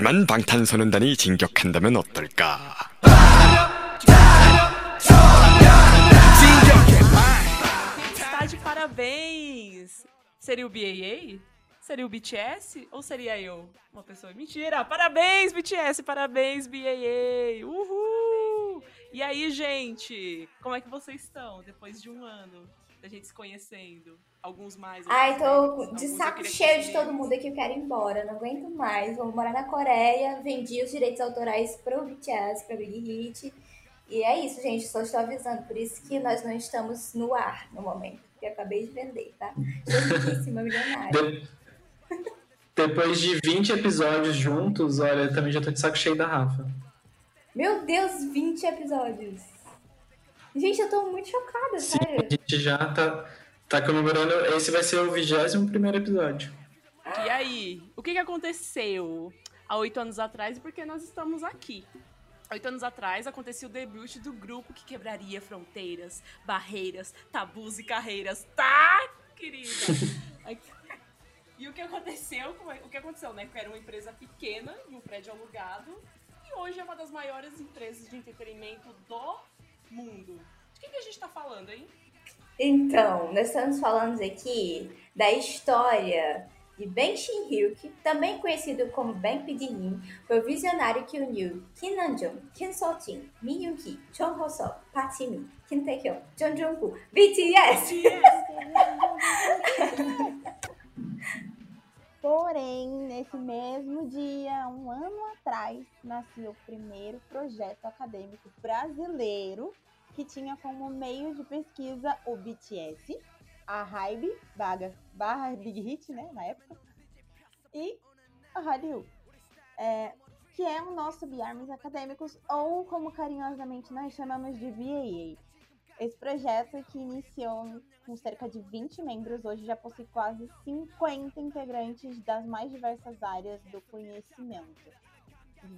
하지만 방탄소년단이 진격한다면 어떨까? Está de parabéns! Seria o BAA? Seria o BTS? Ou seria eu? Uma pessoa. Mentira! Parabéns, BTS! Parabéns, BAA! Uhul! E aí, gente? Como é que vocês estão depois de um ano da gente se conhecendo? Alguns mais. Ai, outros tô menos. de Alguns saco cheio de todo mundo aqui, eu quero ir embora, não aguento mais. Vou morar na Coreia, vendi os direitos autorais pro BTS, pra Big Hit. E é isso, gente, só estou avisando, por isso que nós não estamos no ar no momento, porque eu acabei de vender, tá? Estou riquíssima, milionária. De- Depois de 20 episódios juntos, olha, eu também já tô de saco cheio da Rafa. Meu Deus, 20 episódios. Gente, eu tô muito chocada, Sim, sério. a gente já tá, tá comemorando. Esse vai ser o 21 primeiro episódio. E aí? O que, que aconteceu há oito anos atrás e por que nós estamos aqui? Oito anos atrás aconteceu o debut do grupo que quebraria fronteiras, barreiras, tabus e carreiras. Tá, querida? e o que aconteceu? É- O que aconteceu, né? Que era uma empresa pequena, em um prédio alugado, e hoje é uma das maiores empresas de entretenimento do mundo. De quem que a gente tá falando, hein? Então, nós estamos falando aqui da história de Ben Shin-hyuk, também conhecido como Ben Pidinin, foi o visionário que uniu Kim Namjoon, Kim So-jin, Min Yoon-hee, Chon Ho-seo, Park Ji-min, Kim Tae-hyun, Jung Jung-kook, BTS. Porém, nesse mesmo dia, um ano atrás, nasceu o primeiro projeto acadêmico brasileiro que tinha como meio de pesquisa o BTS, a Hybe, barra, barra Big Hit, né, na época, e a Hallyu, é, que é o nosso Biarmes Acadêmicos, ou como carinhosamente nós chamamos de BAA. Esse projeto que iniciou com cerca de 20 membros, hoje já possui quase 50 integrantes das mais diversas áreas do conhecimento.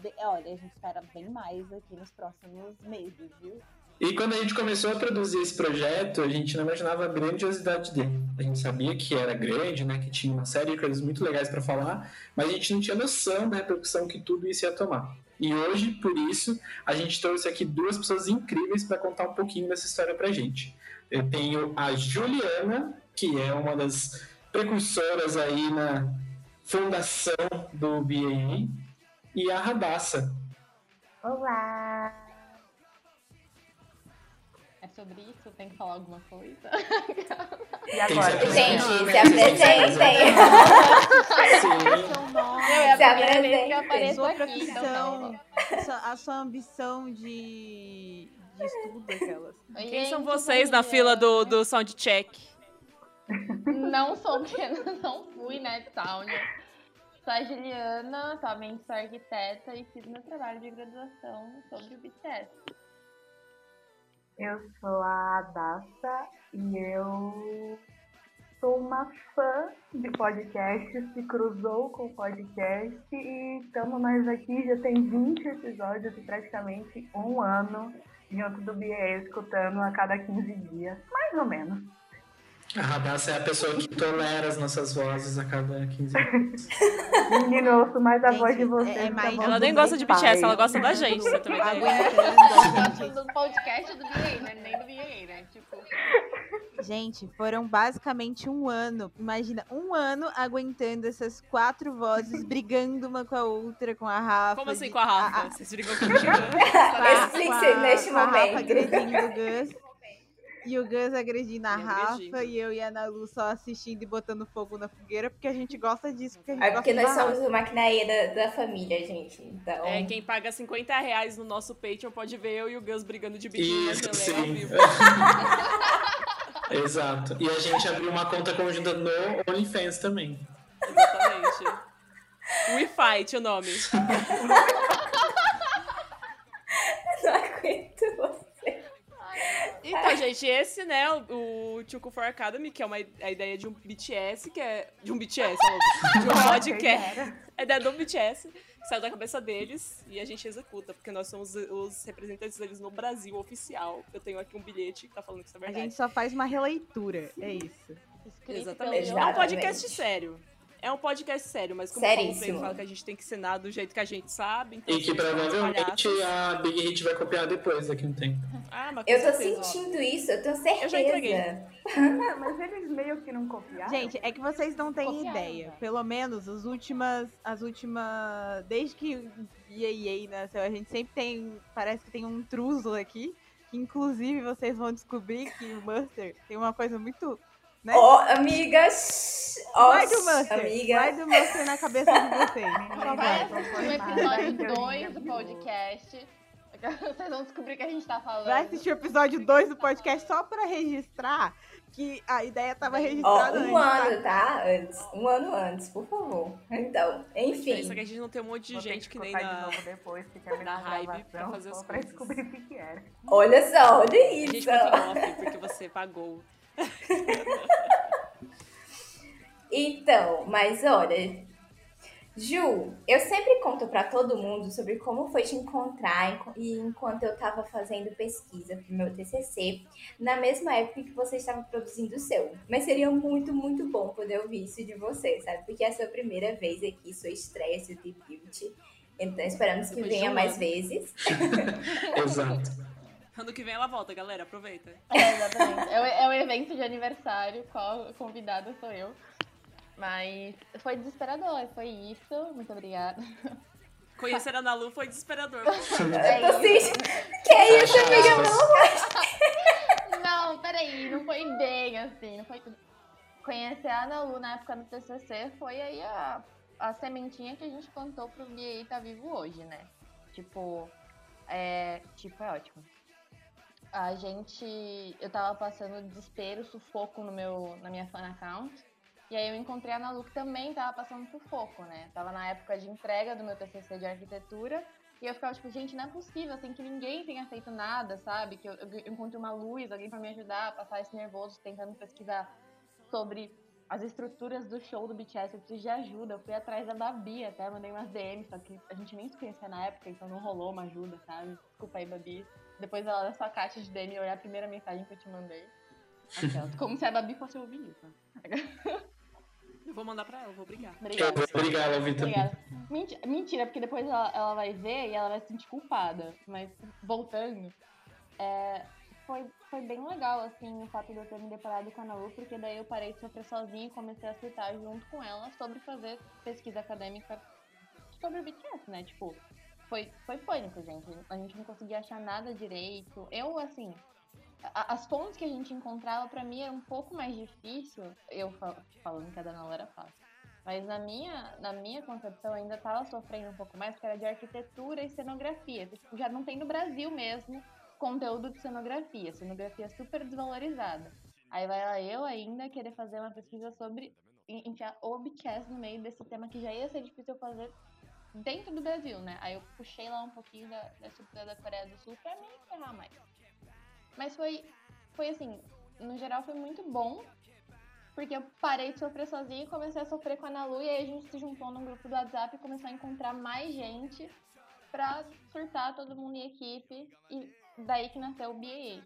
De- olha, a gente espera bem mais aqui nos próximos meses, viu? E quando a gente começou a produzir esse projeto, a gente não imaginava a grandiosidade dele. A gente sabia que era grande, né, que tinha uma série de coisas muito legais para falar, mas a gente não tinha noção da repercussão que tudo isso ia tomar. E hoje, por isso, a gente trouxe aqui duas pessoas incríveis para contar um pouquinho dessa história pra gente. Eu tenho a Juliana, que é uma das precursoras aí na fundação do BAA, e a Radassa. Olá! Sobre isso? Tem que falar alguma coisa? E agora? Tem Gente, se apresentem. Sim. É Se apresentem. sua então profissão, não. sua- a sua ambição de, de estudo, aquelas. Oi, Quem são gente, vocês bom na dia. fila do, do soundcheck? Não sou, porque não fui, né, sound. Sou a Juliana, atualmente sou arquiteta e fiz meu trabalho de graduação sobre o BTS. Eu sou a Adassa e eu sou uma fã de podcast, se cruzou com o podcast e estamos nós aqui, já tem 20 episódios e praticamente um ano junto do BE, escutando a cada 15 dias, mais ou menos. A Radassa é a pessoa que tolera as nossas vozes a cada 15 minutos. Menino, eu ouço mais a Gente, voz de é- vocês. é a mais- voz Ela nem gosta de pai. BTS, ela gosta da gente, você também a gente. do podcast do BA, né? Nem do BA, né? Tipo, Gente, foram basicamente um ano. Imagina, um ano aguentando essas quatro vozes, brigando uma com a outra, com a Rafa. Como assim de- com a Rafa? a- Vocês brigam com a- Explique com a- neste com a Rafa momento. agredindo o Gus. E o Gus agredindo a Me Rafa agredindo. e eu e a Ana Lu só assistindo e botando fogo na fogueira, porque a gente gosta disso, porque a gente É gosta porque nós somos o maquinaria da, da família, gente. Então, É, quem paga 50 reais no nosso Patreon pode ver eu e o Gus brigando de biquíni na Isso, ao sim. vivo. Exato. E a gente abriu uma conta conjunta no OnlyFans também. Exatamente. We Fight, o nome. não aguento você. Então, gente, esse, né, o, o Chuku for Academy, que é uma a ideia de um BTS, que é. De um BTS, ó, de um podcast. A ideia do BTS, que saiu da cabeça deles e a gente executa, porque nós somos os representantes deles no Brasil oficial. Eu tenho aqui um bilhete que tá falando que isso é A verdade. gente só faz uma releitura, é isso. escrito Exatamente. É um podcast sério. É um podcast sério, mas como o Paulo Freire fala que a gente tem que ensinar do jeito que a gente sabe. Então E que a gente uns provavelmente a Big Hit vai copiar depois, daqui a um tempo. Ah, mas Eu tô certeza, ó. sentindo isso, eu tenho certeza. Eu já entreguei. Mas eles meio que não copiaram. Gente, é que vocês não têm Copiaram, ideia. né? Pelo menos as últimas. As últimas. Desde que EA nasceu, a gente sempre tem. Parece que tem um intruso aqui. Que inclusive vocês vão descobrir que o Buster tem uma coisa muito. Né? Ó, amigas. Vai do Buster! amiga. Vai do na cabeça de vocês. Vai assistir o episódio vai, 2 do podcast. Vocês vão descobrir o que a gente tá falando. Vai assistir o episódio 2 do podcast só pra registrar que a ideia tava Ó, registrada um antes. tá? ano, tá? Antes. Um ano antes, por favor. Então, enfim. isso que a gente não tem um monte de Vou gente que, nem escutar de na. novo depois, que na na hype pra fazer as só pra coisas. descobrir o que que era. Olha só, olha A gente isso. conta em off, porque você pagou. Então, mas olha, Ju, eu sempre conto pra todo mundo sobre como foi te encontrar e enquanto eu tava fazendo pesquisa pro meu TCC, na mesma época que você estava produzindo o seu. Mas seria muito, muito bom poder ouvir isso de você, sabe? Porque é a sua primeira vez aqui, sua estreia, seu debut. Então esperamos que Depois venha mais vezes. Exato. Ano que vem ela volta, galera. Aproveita. É, exatamente. É o, é o evento de aniversário, qual convidada sou eu. Mas foi desesperador, foi isso. Muito obrigada. Conhecer a Ana Lu foi desesperador. É isso. Que é isso, amiga? Aspas. Não, peraí, não foi bem assim, não foi tudo. Conhecer a Ana Lu na época do TCC foi aí a, a sementinha que a gente plantou pro BA tá vivo hoje, né? Tipo, é, tipo, é ótimo. A gente, eu tava passando desespero, sufoco no meu, na minha fan account. E aí eu encontrei a Ana Lu que também tava passando sufoco, né? Tava na época de entrega do meu TCC de arquitetura. E eu ficava tipo, gente, não é possível, assim, que ninguém tenha feito nada, sabe? Que eu, eu encontre uma luz, alguém pra me ajudar a passar esse nervoso, tentando pesquisar sobre as estruturas do show do BTS. Eu preciso de ajuda. Eu fui atrás da Babi até, mandei umas DMs, só que a gente nem se conhecia na época, então não rolou uma ajuda, sabe? Desculpa aí, Babi. Depois ela na sua caixa de DM olhar a primeira mensagem que eu te mandei. Aquelas, como se a Babi fosse ouvir isso. Eu vou mandar pra ela, vou brigar. Eu Obrigada. vou brigar, ela ouvi também. Obrigada. Menti- Mentira, porque depois ela, ela vai ver e ela vai se sentir culpada. Mas voltando, é, foi, foi bem legal, assim, o fato de eu ter me deparado com a Lu, porque daí eu parei de sofrer sozinha e comecei a surtar junto com ela sobre fazer pesquisa acadêmica sobre o BTS, né? Tipo, foi, foi pânico, gente. A gente não conseguia achar nada direito. Eu, assim, a- as fontes que a gente encontrava, pra mim, era um pouco mais difícil. Eu fal- falando que a da Ana Lu era fácil. Mas na minha, na minha concepção ainda tava sofrendo um pouco mais, que era de arquitetura e cenografia. Tipo, já não tem no Brasil mesmo conteúdo de cenografia. Cenografia super desvalorizada. Aí vai lá eu ainda querer fazer uma pesquisa sobre en- enfiar o BTS no meio desse tema que já ia ser difícil fazer dentro do Brasil, né? Aí eu puxei lá um pouquinho da, da estrutura da Coreia do Sul pra me ferrar mais. Mas foi, foi assim, no geral foi muito bom, porque eu parei de sofrer sozinha e comecei a sofrer com a Ana Lu, e aí a gente se juntou num grupo do WhatsApp e começou a encontrar mais gente pra surtar todo mundo em equipe, e daí que nasceu o BAA.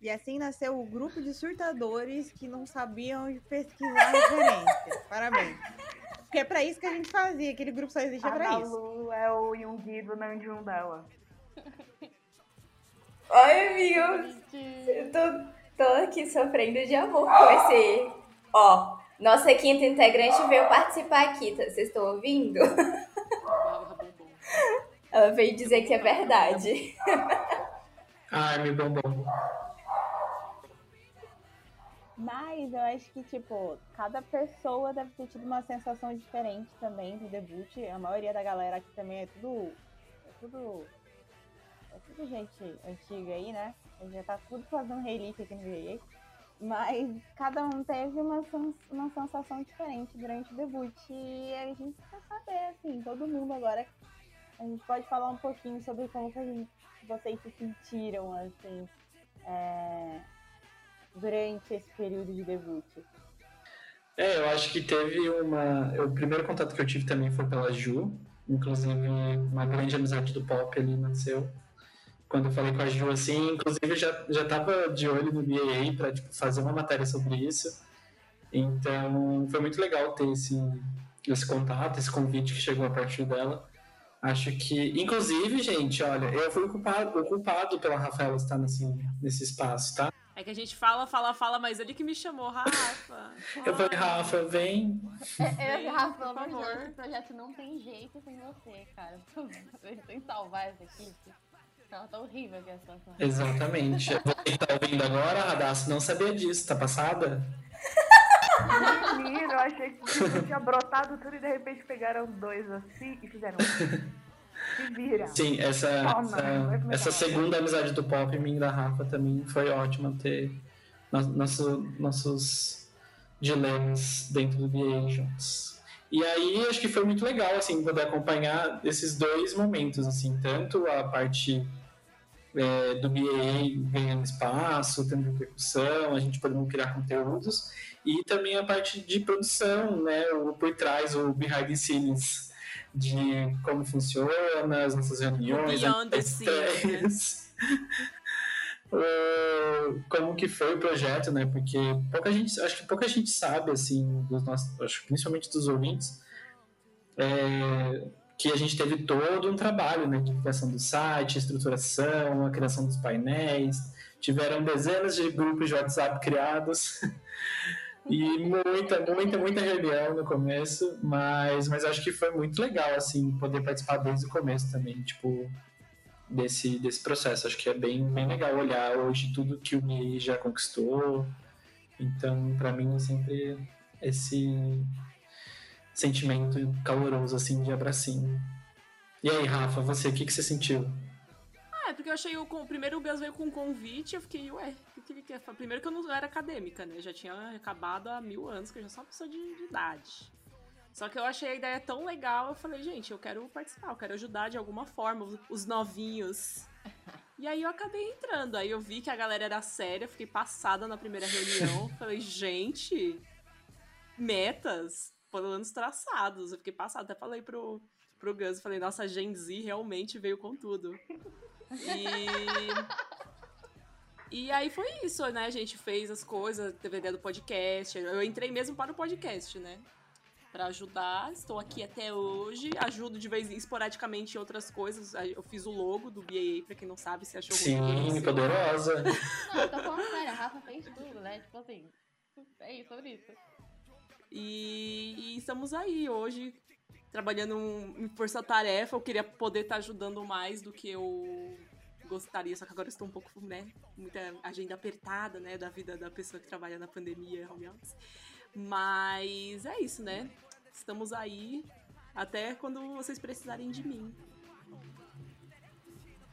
E assim nasceu o grupo de surtadores que não sabiam pesquisar referência. Parabéns. Porque é pra isso que a gente fazia, aquele grupo só existia A pra isso. Nalu é o Yoongi do Namjoon dela. Ai, amigo, eu tô, tô aqui sofrendo de amor com esse. Ó, nossa quinta integrante veio participar aqui, tá? Vocês estão ouvindo? Ela veio dizer que é verdade. Ai, meu bombom. Mas eu acho que, tipo, cada pessoa deve ter tido uma sensação diferente também do debut. A maioria da galera aqui também é tudo. É tudo. É tudo gente antiga aí, né? A gente já tá tudo fazendo relíquia aqui no VA. Mas cada um teve uma, uma sensação diferente durante o debut. E a gente quer saber, assim, todo mundo agora. A gente pode falar um pouquinho sobre como que a gente, vocês se sentiram, assim. é, durante esse período de debut? É, eu acho que teve uma. O primeiro contato que eu tive também foi pela Ju. Inclusive, uma grande amizade do pop ali nasceu. Quando eu falei com a Ju, assim, inclusive eu já, já tava de olho no BAA para tipo, fazer uma matéria sobre isso. Então, foi muito legal ter esse, esse contato, esse convite que chegou a partir dela. Acho que, inclusive, gente, olha, eu fui o culpado, o culpado pela Rafaela estar nesse, nesse espaço, tá? É que a gente fala, fala, fala, mas ele que me chamou, Rafa. Eu falei, Rafa, vem. É, Vem, eu, Rafa, pelo por amor de Deus, favor. esse projeto não tem jeito sem você, cara. A gente tem que salvar essa equipe. Ela tá horrível aqui a situação. Exatamente. Você tá ouvindo agora, Radassa, não sabia disso, tá passada? Menino, eu achei que tinha brotado tudo e de repente pegaram dois assim e fizeram. Se vira. Sim, essa, Toma, essa, essa segunda amizade do Pop, mim e da Rafa, também foi ótima ter no- nosso, nossos dilemas dentro do BA juntos. E aí, acho que foi muito legal, assim, poder acompanhar esses dois momentos, assim, tanto a parte é, do BA ganhando espaço, tendo repercussão, a gente podendo criar conteúdos, e também a parte de produção, né, o por trás, o behind the scenes, de como funciona, as nossas reuniões, as. Uh, como que foi o projeto, né? Porque pouca gente, acho que pouca gente sabe, assim, dos nossos, acho principalmente dos ouvintes, é, que a gente teve todo um trabalho, né? De criação do site, estruturação, a criação dos painéis, tiveram dezenas de grupos de WhatsApp criados. E muita, muita, muita reunião no começo, mas, mas acho que foi muito legal, assim, poder participar desde o começo também, tipo, desse, desse processo. Acho que é bem, bem legal olhar hoje tudo que o MII já conquistou. Então, para mim, é sempre esse sentimento caloroso, assim, de abracinho. E aí, Rafa, você, o que, que você sentiu? É porque eu achei o. Primeiro o Gus veio com um convite, eu fiquei, ué, o que ele quer? Primeiro que eu não era acadêmica, né? Já tinha acabado há mil anos, que eu já sou uma pessoa de, de idade. Só que eu achei a ideia tão legal, eu falei, gente, eu quero participar, eu quero ajudar de alguma forma, os, os novinhos. E aí eu acabei entrando, aí eu vi que a galera era séria, fiquei passada na primeira reunião, falei, gente, metas, planos traçados. Eu fiquei passada, até falei pro, pro Gus, falei, nossa, a Gen Z realmente veio com tudo. E. E aí foi isso, né? A gente fez as coisas, teve a ideia do podcast. Eu entrei mesmo para o podcast, né? Pra ajudar. Estou aqui até hoje. Ajudo de vez em esporadicamente em outras coisas. Eu fiz o logo do BAA, pra quem não sabe, se achou Sim, ruim. poderosa. Não, eu tô falando sério, a Rafa fez tudo, né? Tipo assim, é isso, sobre isso. E, e estamos aí hoje, trabalhando em força-tarefa. Eu queria poder estar ajudando mais do que eu gostaria, só que agora eu estou um pouco, né, muita agenda apertada, né, da vida da pessoa que trabalha na pandemia, home office. Mas é isso, né? Estamos aí até quando vocês precisarem de mim.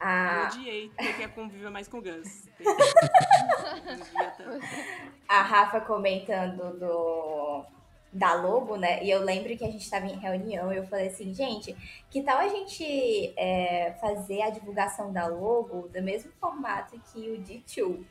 Eu A, odiei ter que conviver mais com o Gus. A Rafa comentando do da logo, né? E eu lembro que a gente estava em reunião e eu falei assim, gente, que tal a gente é, fazer a divulgação da logo do mesmo formato que o D2?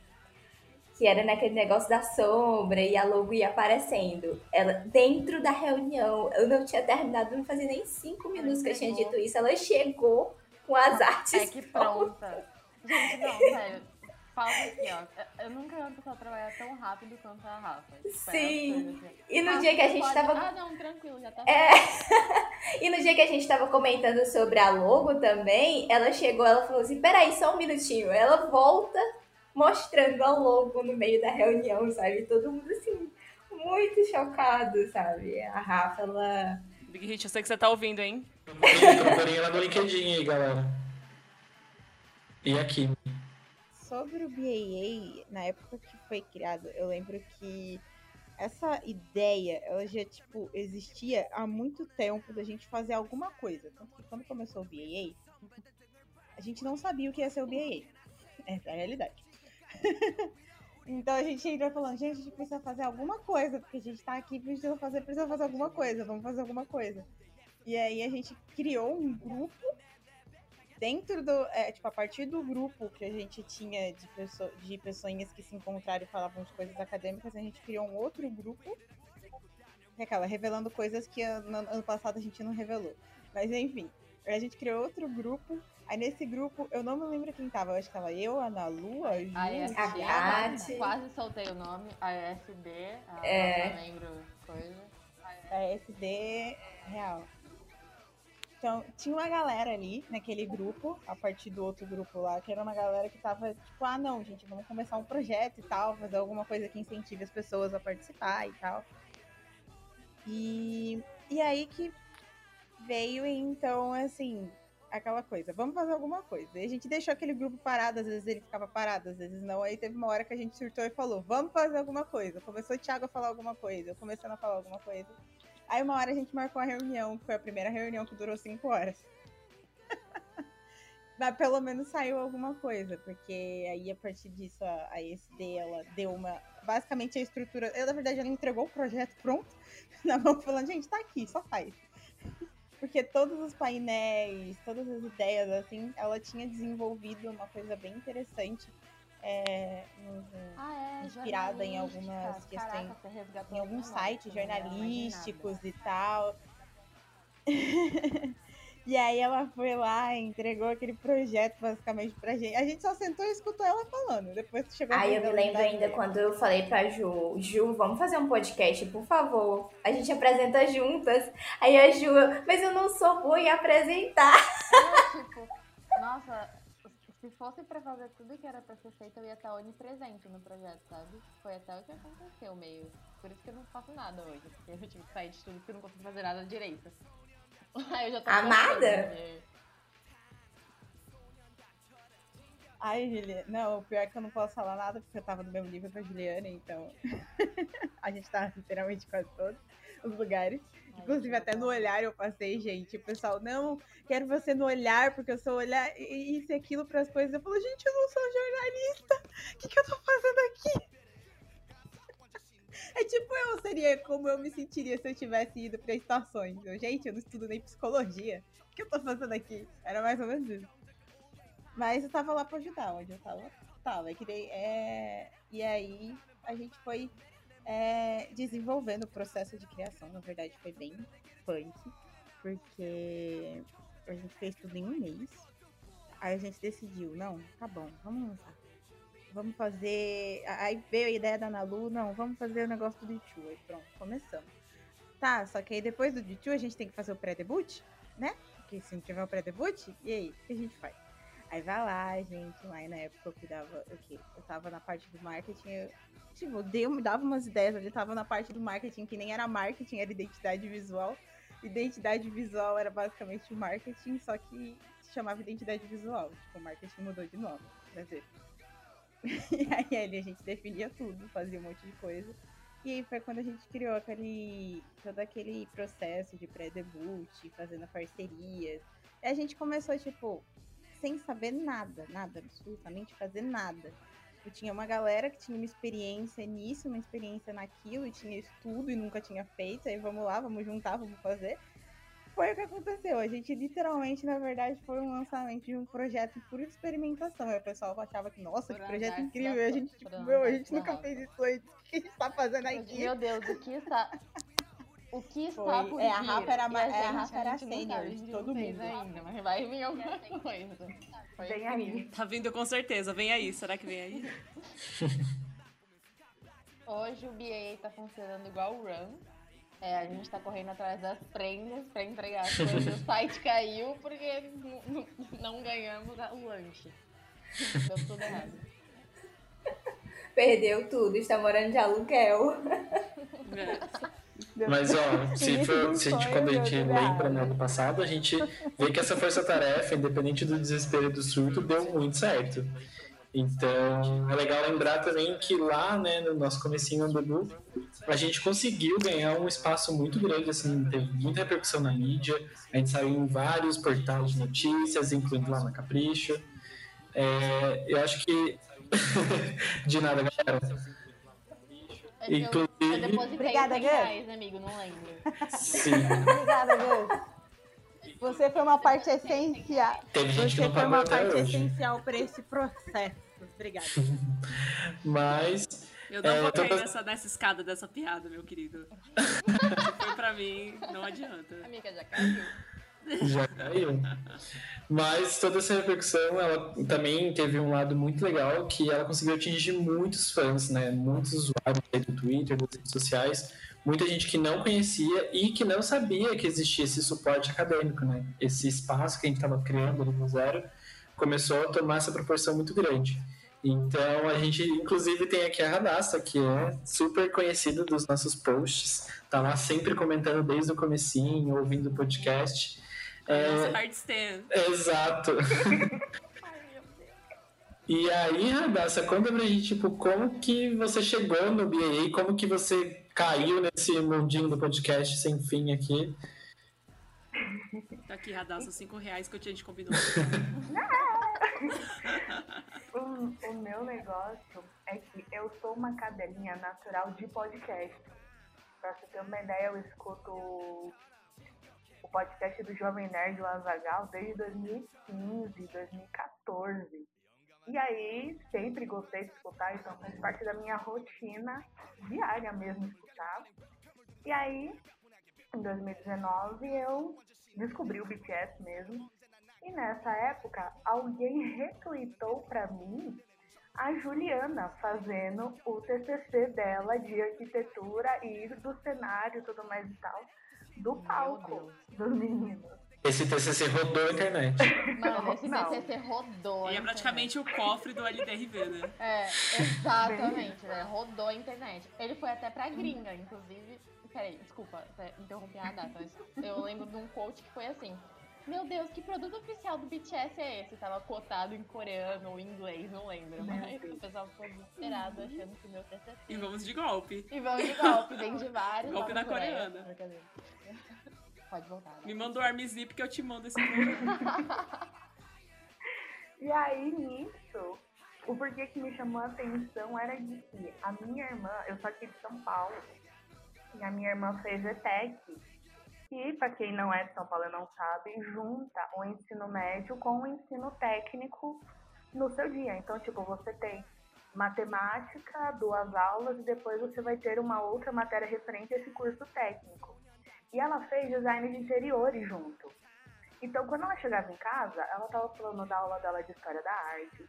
Que era naquele negócio da sombra e a logo ia aparecendo. Ela, dentro da reunião, eu não tinha terminado, não fazia nem cinco minutos que eu tinha dito isso. Ela chegou com as artes. É que pronta. Gente, não, sério. Fala aqui, ó. Eu- nunca vi uma pessoa trabalhar tão rápido quanto a Rafa. Tipo, é Sim. coisa assim. E no Ah, dia que a gente pode- tava Ah, não, tranquilo, já tá. É. E no dia que a gente tava comentando sobre a logo também, ela chegou, ela falou assim: peraí, só um minutinho. Ela volta mostrando a logo no meio da reunião, sabe? Todo mundo assim, muito chocado, sabe? A Rafa, ela. Big Hit, eu sei que você tá ouvindo, hein? Procurem ela no LinkedIn aí, galera. E aqui. Sobre o BAA, na época que foi criado, eu lembro que essa ideia, ela já, tipo, existia há muito tempo da gente fazer alguma coisa. Tanto que quando começou o BAA, a gente não sabia o que ia ser o BAA. Essa é a realidade. então a gente ainda falando, gente, a gente precisa fazer alguma coisa, porque a gente tá aqui, precisa fazer, precisa fazer alguma coisa, vamos fazer alguma coisa. E aí a gente criou um grupo dentro do. É, tipo, a partir do grupo que a gente tinha de, pesso de pessoinhas que se encontraram e falavam de coisas acadêmicas, a gente criou um outro grupo. Que é aquela, revelando coisas que ano, ano passado a gente não revelou. Mas enfim, a gente criou outro grupo Aí nesse grupo, eu não me lembro quem tava. Eu acho que tava eu, a Ana Lu, a Ju. A A Kate. quase soltei o nome. A ESD, a É. não lembro coisa. a SD real. Então, tinha uma galera ali naquele grupo, a partir do outro grupo lá, que era uma galera que tava tipo, ah, não, gente, vamos começar um projeto e tal, fazer alguma coisa que incentive as pessoas a participar e tal. E, e aí que veio, então, assim, aquela coisa, vamos fazer alguma coisa. E a gente deixou aquele grupo parado, às vezes ele ficava parado, às vezes não. Aí teve uma hora que a gente surtou e falou, vamos fazer alguma coisa. Começou o Thiago a falar alguma coisa, eu começando a falar alguma coisa. Aí uma hora a gente marcou a reunião, que foi a primeira reunião que durou cinco horas. Mas pelo menos saiu alguma coisa, porque aí a partir disso a, a ela deu uma. Basicamente a estrutura. Ela, na verdade, ela entregou o projeto pronto na mão, falando, gente, tá aqui, só faz. Porque todos os painéis, todas as ideias, assim, ela tinha desenvolvido uma coisa bem interessante. É, Ah, é. Inspirada em algumas questões- Caraca, em alguns sites eu jornalísticos e tal. e aí ela foi lá e entregou aquele projeto basicamente pra gente. A gente só sentou e escutou ela falando. Depois que chegou Aí eu me lembro ainda quando eu falei pra Ju, Ju, vamos fazer um podcast, por favor. A gente apresenta juntas. Aí a Ju, mas eu não sou boa em apresentar. É, tipo, nossa, se fosse pra fazer tudo que era pra ser feito, eu ia estar onipresente no projeto, sabe? Foi até o que aconteceu meio. Por isso que eu não faço nada hoje, porque eu tive que sair de tudo porque eu não consigo fazer nada direito. Aí eu já tô Amada? né? Ai, Juliana. Não, o pior é que eu não posso falar nada porque eu tava no mesmo nível a Juliana, então. a gente tava literalmente quase todos os lugares. Inclusive, até no olhar eu passei, gente. O pessoal, não, quero você no olhar, porque eu sou olhar e- isso e aquilo pras coisas. Eu falo, gente, eu não sou jornalista. O que, que eu tô fazendo aqui? É tipo eu seria como eu me sentiria se eu tivesse ido pra estações. Eu, gente, eu não estudo nem psicologia. O que eu tô fazendo aqui? Era mais ou menos isso. Mas eu tava lá pra ajudar, onde eu tava. Tava, é que daí, é... E aí a gente foi é, desenvolvendo o processo de criação. Na verdade, foi bem punk, porque a gente fez tudo em um mês. Aí a gente decidiu, não, tá bom, vamos lançar. Vamos fazer. Aí veio a ideia da Nalu, não, vamos fazer o negócio do D2. Aí pronto, começamos. Tá, só que aí depois do D2 a gente tem que fazer o pré-debut, né? Porque se não tiver o pré-debut, e aí, o que a gente faz? Aí vai lá, gente, lá na época eu cuidava, o quê? Eu tava na parte do marketing, eu, tipo, me dava umas ideias, eu tava na parte do marketing que nem era marketing, era identidade visual. Identidade visual era basicamente o marketing, só que se chamava identidade visual. Tipo, o marketing mudou de nome, ver. E aí ali a gente definia tudo, fazia um monte de coisa. E aí foi quando a gente criou aquele. todo aquele processo de pré-debut, fazendo parcerias. E a gente começou, tipo, sem saber nada, nada, absolutamente fazer nada. Eu tinha uma galera que tinha uma experiência nisso, uma experiência naquilo, e tinha estudo e nunca tinha feito. Aí vamos lá, vamos juntar, vamos fazer. Foi o que aconteceu. A gente literalmente, na verdade, foi um lançamento de um projeto por experimentação. Aí o pessoal achava que, nossa, que Por projeto andar incrível. E a gente, tipo, meu, a gente nunca fez isso antes. O que a gente tá fazendo aqui? Meu Deus, o que está. O que está Foi. por É, a vir? Rafa era ma- é, a Rafa era não sênior a de todo não mundo. ainda, mas vai vir alguma coisa. Foi Vem incrível. aí. Tá vindo com certeza. Vem aí. Será que vem aí? Hoje o BA tá funcionando igual o Run. É, a gente tá correndo atrás das prendas pra entregar as coisas. O site caiu porque n- n- não ganhamos a- o lanche. Deu tudo errado. Perdeu tudo, está morando de aluguel. É. Mas, ó, se, for, do se a gente, quando a gente lembra no ano passado, a gente vê que essa força-tarefa, independente do desespero e do surto, deu muito certo. Então, é legal lembrar também que lá, né, no nosso comecinho no debut, a gente conseguiu ganhar um espaço muito grande, assim, teve muita repercussão na mídia, a gente saiu em vários portais de notícias, incluindo lá na Capricho. É, eu acho que... de nada, galera. Eu, eu Inclusive, depositei Obrigada, 100 Gus. reais, amigo, não lembro. sim, Obrigada, Gus. Você foi uma parte essencial. teve gente que Você não foi uma parte hoje. essencial para esse processo. Obrigada. Mas Eu não É, vou tô cair faz- nessa, nessa escada dessa piada, meu querido. Se foi pra mim, não adianta. Amiga, já caiu. Já caiu. Mas toda essa repercussão, ela também teve um lado muito legal, que ela conseguiu atingir muitos fãs, né? Muitos usuários do Twitter, das redes sociais, muita gente que não conhecia e que não sabia que existia esse suporte acadêmico, né? Esse espaço que a gente estava criando ali no Zero começou a tomar essa proporção muito grande. Então a gente inclusive tem aqui a Radassa, que é super conhecida dos nossos posts, tá lá sempre comentando desde o comecinho, ouvindo o podcast. É, hard stand. exato. E aí, Radassa, conta pra gente, tipo, como que você chegou no BAA, como que você caiu nesse mundinho do podcast sem fim aqui. Tá aqui, Radassa, 5 reais que eu tinha te combinou. O, o meu negócio é que eu sou uma cadelinha natural de podcast. Pra você ter uma ideia, eu escuto o podcast do Jovem Nerd o Azagal desde 2015, 2014. E aí, sempre gostei de escutar, então faz parte da minha rotina diária mesmo escutar. E aí, em 2019, eu descobri o BTS mesmo. E nessa época, alguém retweetou pra mim a Juliana fazendo o TCC dela de arquitetura e do cenário e tudo mais e tal, do palco dos meninos. Esse TCC rodou a internet. Mano, esse Não. TCC rodou. a E é praticamente o cofre do LDRV, né? É, exatamente, né? Rodou a internet. Ele foi até pra gringa, inclusive. Peraí, desculpa, interrompi a data, mas eu lembro de um quote que foi assim. Meu Deus, que produto oficial do BTS é esse? Tava cotado em coreano ou em inglês, não lembro. Mas o pessoal ficou desesperado achando que o meu TCC. E vamos de golpe. E vamos de golpe, vem de vários. Golpe na Coreia. coreana. Brincadeira. Pode voltar. né? Me manda o Armzip que eu te mando esse. E aí, nisso, o porquê que me chamou a atenção era de que a minha irmã, eu sou aqui de São Paulo, e a minha irmã fez ETEC, que, para quem não é de São Paulo e não sabe, junta o ensino médio com o ensino técnico no seu dia. Então, tipo, você tem matemática, duas aulas, e depois você vai ter uma outra matéria referente a esse curso técnico. E ela fez design de interiores junto. Então, quando ela chegava em casa, ela tava falando da aula dela de história da arte,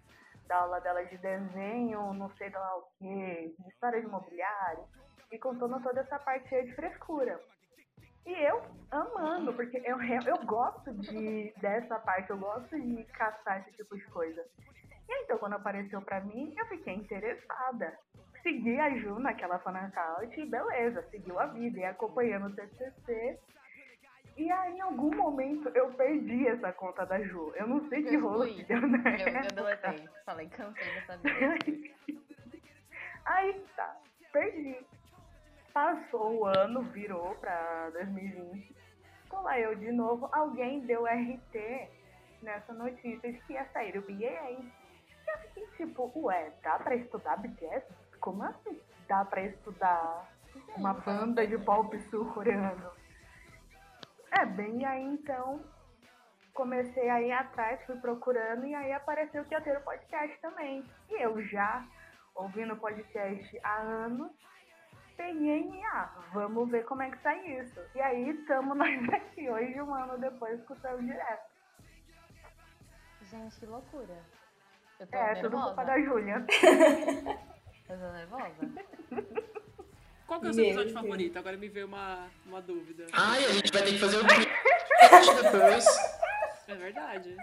da aula dela de desenho, não sei lá o quê, de história de imobiliário, e contando toda essa parte de frescura. E eu amando, porque eu, eu gosto de, dessa parte, eu gosto de caçar esse tipo de coisa. E então, quando apareceu pra mim, eu fiquei interessada. Segui a Ju naquela fanacaute e beleza, seguiu a vida, e acompanhando o TCC. E aí, em algum momento, eu perdi essa conta da Ju. Eu não sei que rolo que deu na Eu, eu deletei. Falei, cansei dessa vida. Aí tá, perdi. Passou o ano, virou pra 2020. Tô lá eu de novo. Alguém deu RT nessa notícia de que ia sair o BA. Eu fiquei tipo, ué, dá pra estudar BTS? Como assim? Dá pra estudar uma banda de pop sul-coreano? É, bem aí então comecei a ir atrás, fui procurando e aí apareceu que ia ter o podcast também. E eu já ouvindo podcast há anos, ah, vamos ver como é que sai isso. E aí estamos nós aqui hoje, um ano depois, escutando direto. Gente, que loucura. Eu tô É, tudo nervosa. culpa da Júlia. Eu tô nervosa. Qual que é o seu episódio favorito? Agora me veio uma, uma dúvida. Ai, a gente vai ter que fazer o depois. É verdade.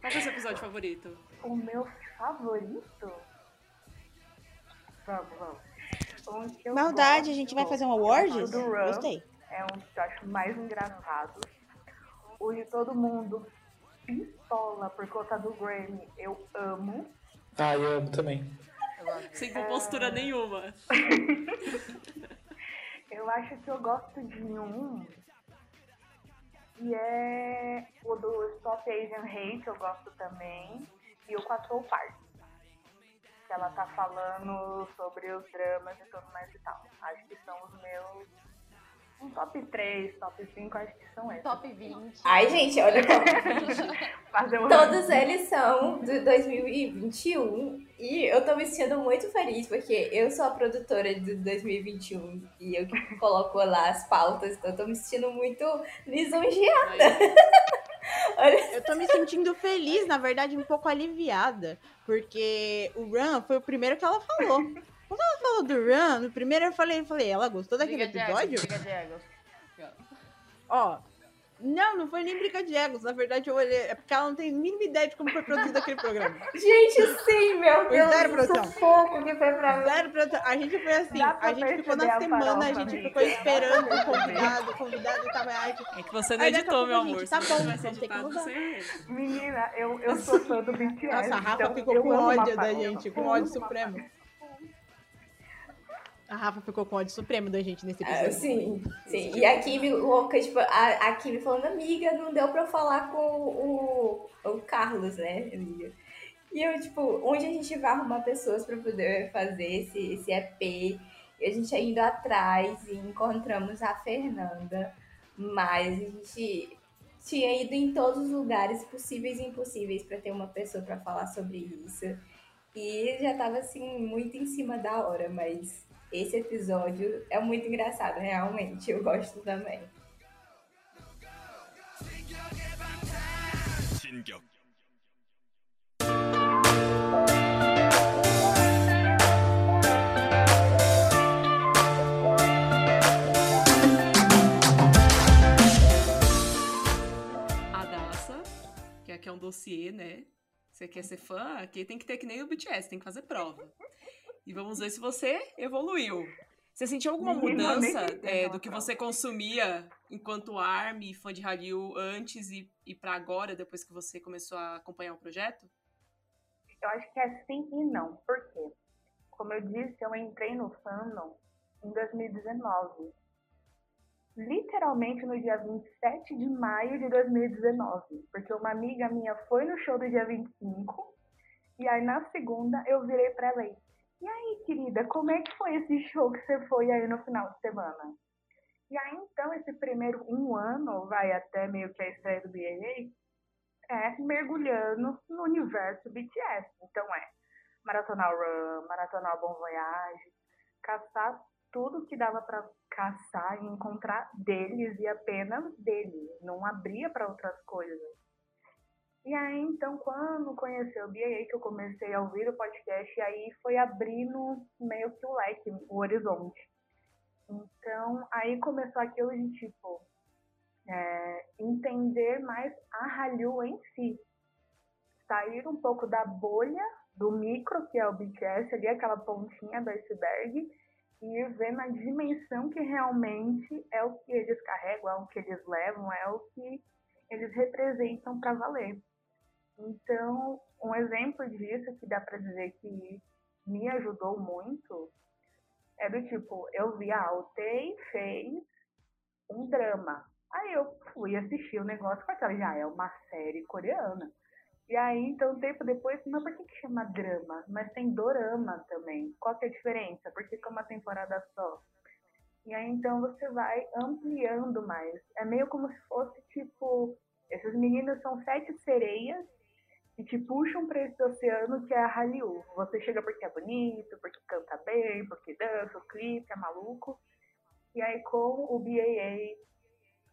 Qual que é o seu episódio favorito? O meu favorito? Vamos, vamos. Um Maldade, a gente vai fazer um é o awards? Gostei. É um que eu acho mais engraçado. O de todo mundo pistola por conta do Grammy, eu amo. Ah, eu amo também. Sem compostura nenhuma. Eu acho que eu gosto de um que é o do Stop Asian Hate, eu gosto também. E o Soul Park. Que ela tá falando sobre os dramas e tudo mais e tal. Acho que são os meus Um top 3, top 5, acho que são esses. Top 20. Ai, gente, olha como todos eles são de 2021 e eu tô me sentindo muito feliz porque eu sou a produtora de 2021 e eu que coloco lá as pautas, então eu tô me sentindo muito lisonjeada. Olha, Eu tô me sentindo feliz, na verdade, um pouco aliviada. Porque o Run foi o primeiro que ela falou. Quando ela falou do Run, no primeiro eu falei, eu falei, ela gostou daquele episódio? de egos. Ó. Não, não foi nem briga de egos. Na verdade, eu olhei. É porque ela não tem a mínima ideia de como foi produzido aquele programa. gente, sim, meu Foi Deus, zero produção. sufoco que foi pra mim. Zero produção. A gente foi assim, a gente ficou na semana, a gente amiga. ficou esperando o convidado, o convidado tava. Ai, É que você não Aí editou, pouco meu a amor. gente, tá bom, ter que editado, ver. Menina, eu, eu sou fã do BTS. Nossa, a Rafa então ficou com ódio da gente, com ódio supremo. A Rafa ficou com ódio supremo da gente nesse Ah, episódio. sim, sim. E a Kimi louca, tipo, a, a Kimi falando, amiga, não deu pra eu falar com o, o Carlos, né, amiga? E eu, tipo, onde a gente vai arrumar pessoas pra poder fazer esse, esse EP? E a gente é indo atrás e encontramos a Fernanda, mas a gente tinha ido em todos os lugares possíveis e impossíveis pra ter uma pessoa pra falar sobre isso. E já tava, assim, muito em cima da hora, mas esse episódio é muito engraçado, realmente. Eu gosto também. 진격 A Daça, que aqui é um dossiê, né? Você quer ser fã? Aqui tem que ter que nem o BTS, tem que fazer prova. E vamos ver se você evoluiu. Você sentiu alguma mudança é, do que você consumia enquanto ARMY, fã de Hallyu, antes e, e pra agora, depois que você começou a acompanhar o projeto? Eu acho que é sim e não. Por quê? Como eu disse, eu entrei no fandom em 2019. Literalmente no dia 27 de maio de 2019. Porque uma amiga minha foi no show do dia 25. E aí na segunda eu virei pra ela e aí, querida, como é que foi esse show que você foi aí no final de semana? E aí, então, esse primeiro um ano, vai até meio que a estreia do BAA, é mergulhando no universo BTS. Então é maratonar Run, maratonar Bom Voyage, caçar tudo que dava pra caçar e encontrar deles e apenas deles. Não abria pra outras coisas. E aí, então, quando conheci o BAA, que eu comecei a ouvir o podcast, e aí foi abrindo meio que o leque, o horizonte. Então, aí começou aquilo de, tipo, é, entender mais a Hallyu em si. Sair um pouco da bolha, do micro, que é o BTS, ali aquela pontinha do iceberg, e ver na dimensão que realmente é o que eles carregam, é o que eles levam, é o que eles representam para valer. Então, um exemplo disso que dá para dizer que me ajudou muito é do tipo, eu vi a Altei fez um drama. Aí eu fui assistir o negócio com aquela, já é uma série coreana. E aí, então, tempo depois, mas por que, que chama drama? Mas tem dorama também. Qual que é a diferença? Por que, que é uma temporada só? E aí, então, você vai ampliando mais. É meio como se fosse, tipo, esses meninos são sete sereias que te puxam para esse oceano que é a Hallyu. Você chega porque é bonito, porque canta bem, porque dança, o clipe é maluco. E aí, com o BAA,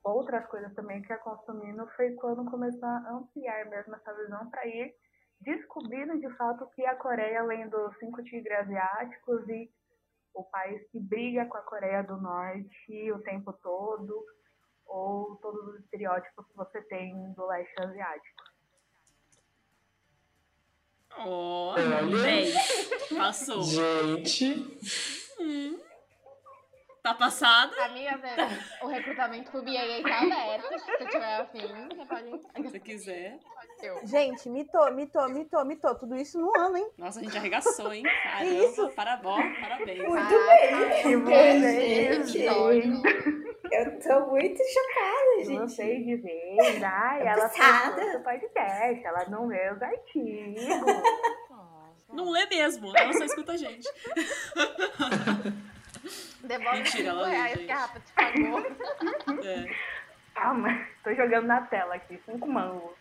outras coisas também que ia consumindo, foi quando começou a ampliar mesmo essa visão para ir descobrindo de fato que a Coreia, além dos cinco tigres asiáticos e o país que briga com a Coreia do Norte o tempo todo, ou todos os estereótipos que você tem do leste asiático. Ó, Olha. 10. Passou. Gente, Hum. Tá passada? Amiga, o recrutamento pro BAA tá aberto. Se você tiver afim, você pode. Se você quiser. Eu. Gente, mitou, mitou, mitou, mitou. Tudo isso no ano, hein? Nossa, a gente arregaçou, hein? Caramba, isso? parabéns, parabéns. Muito Caraca, bem. bom, gente. Eu tô muito chocada, gente. Vocês de vez, ai, ela Passada. fez o podcast, ela não lê os artigos. Não lê mesmo, ela só escuta a gente. Devolve Mentira, 5 ela lê, reais gente. que a Rafa te pagou. É. Calma, tô jogando na tela aqui. Cinco mangos.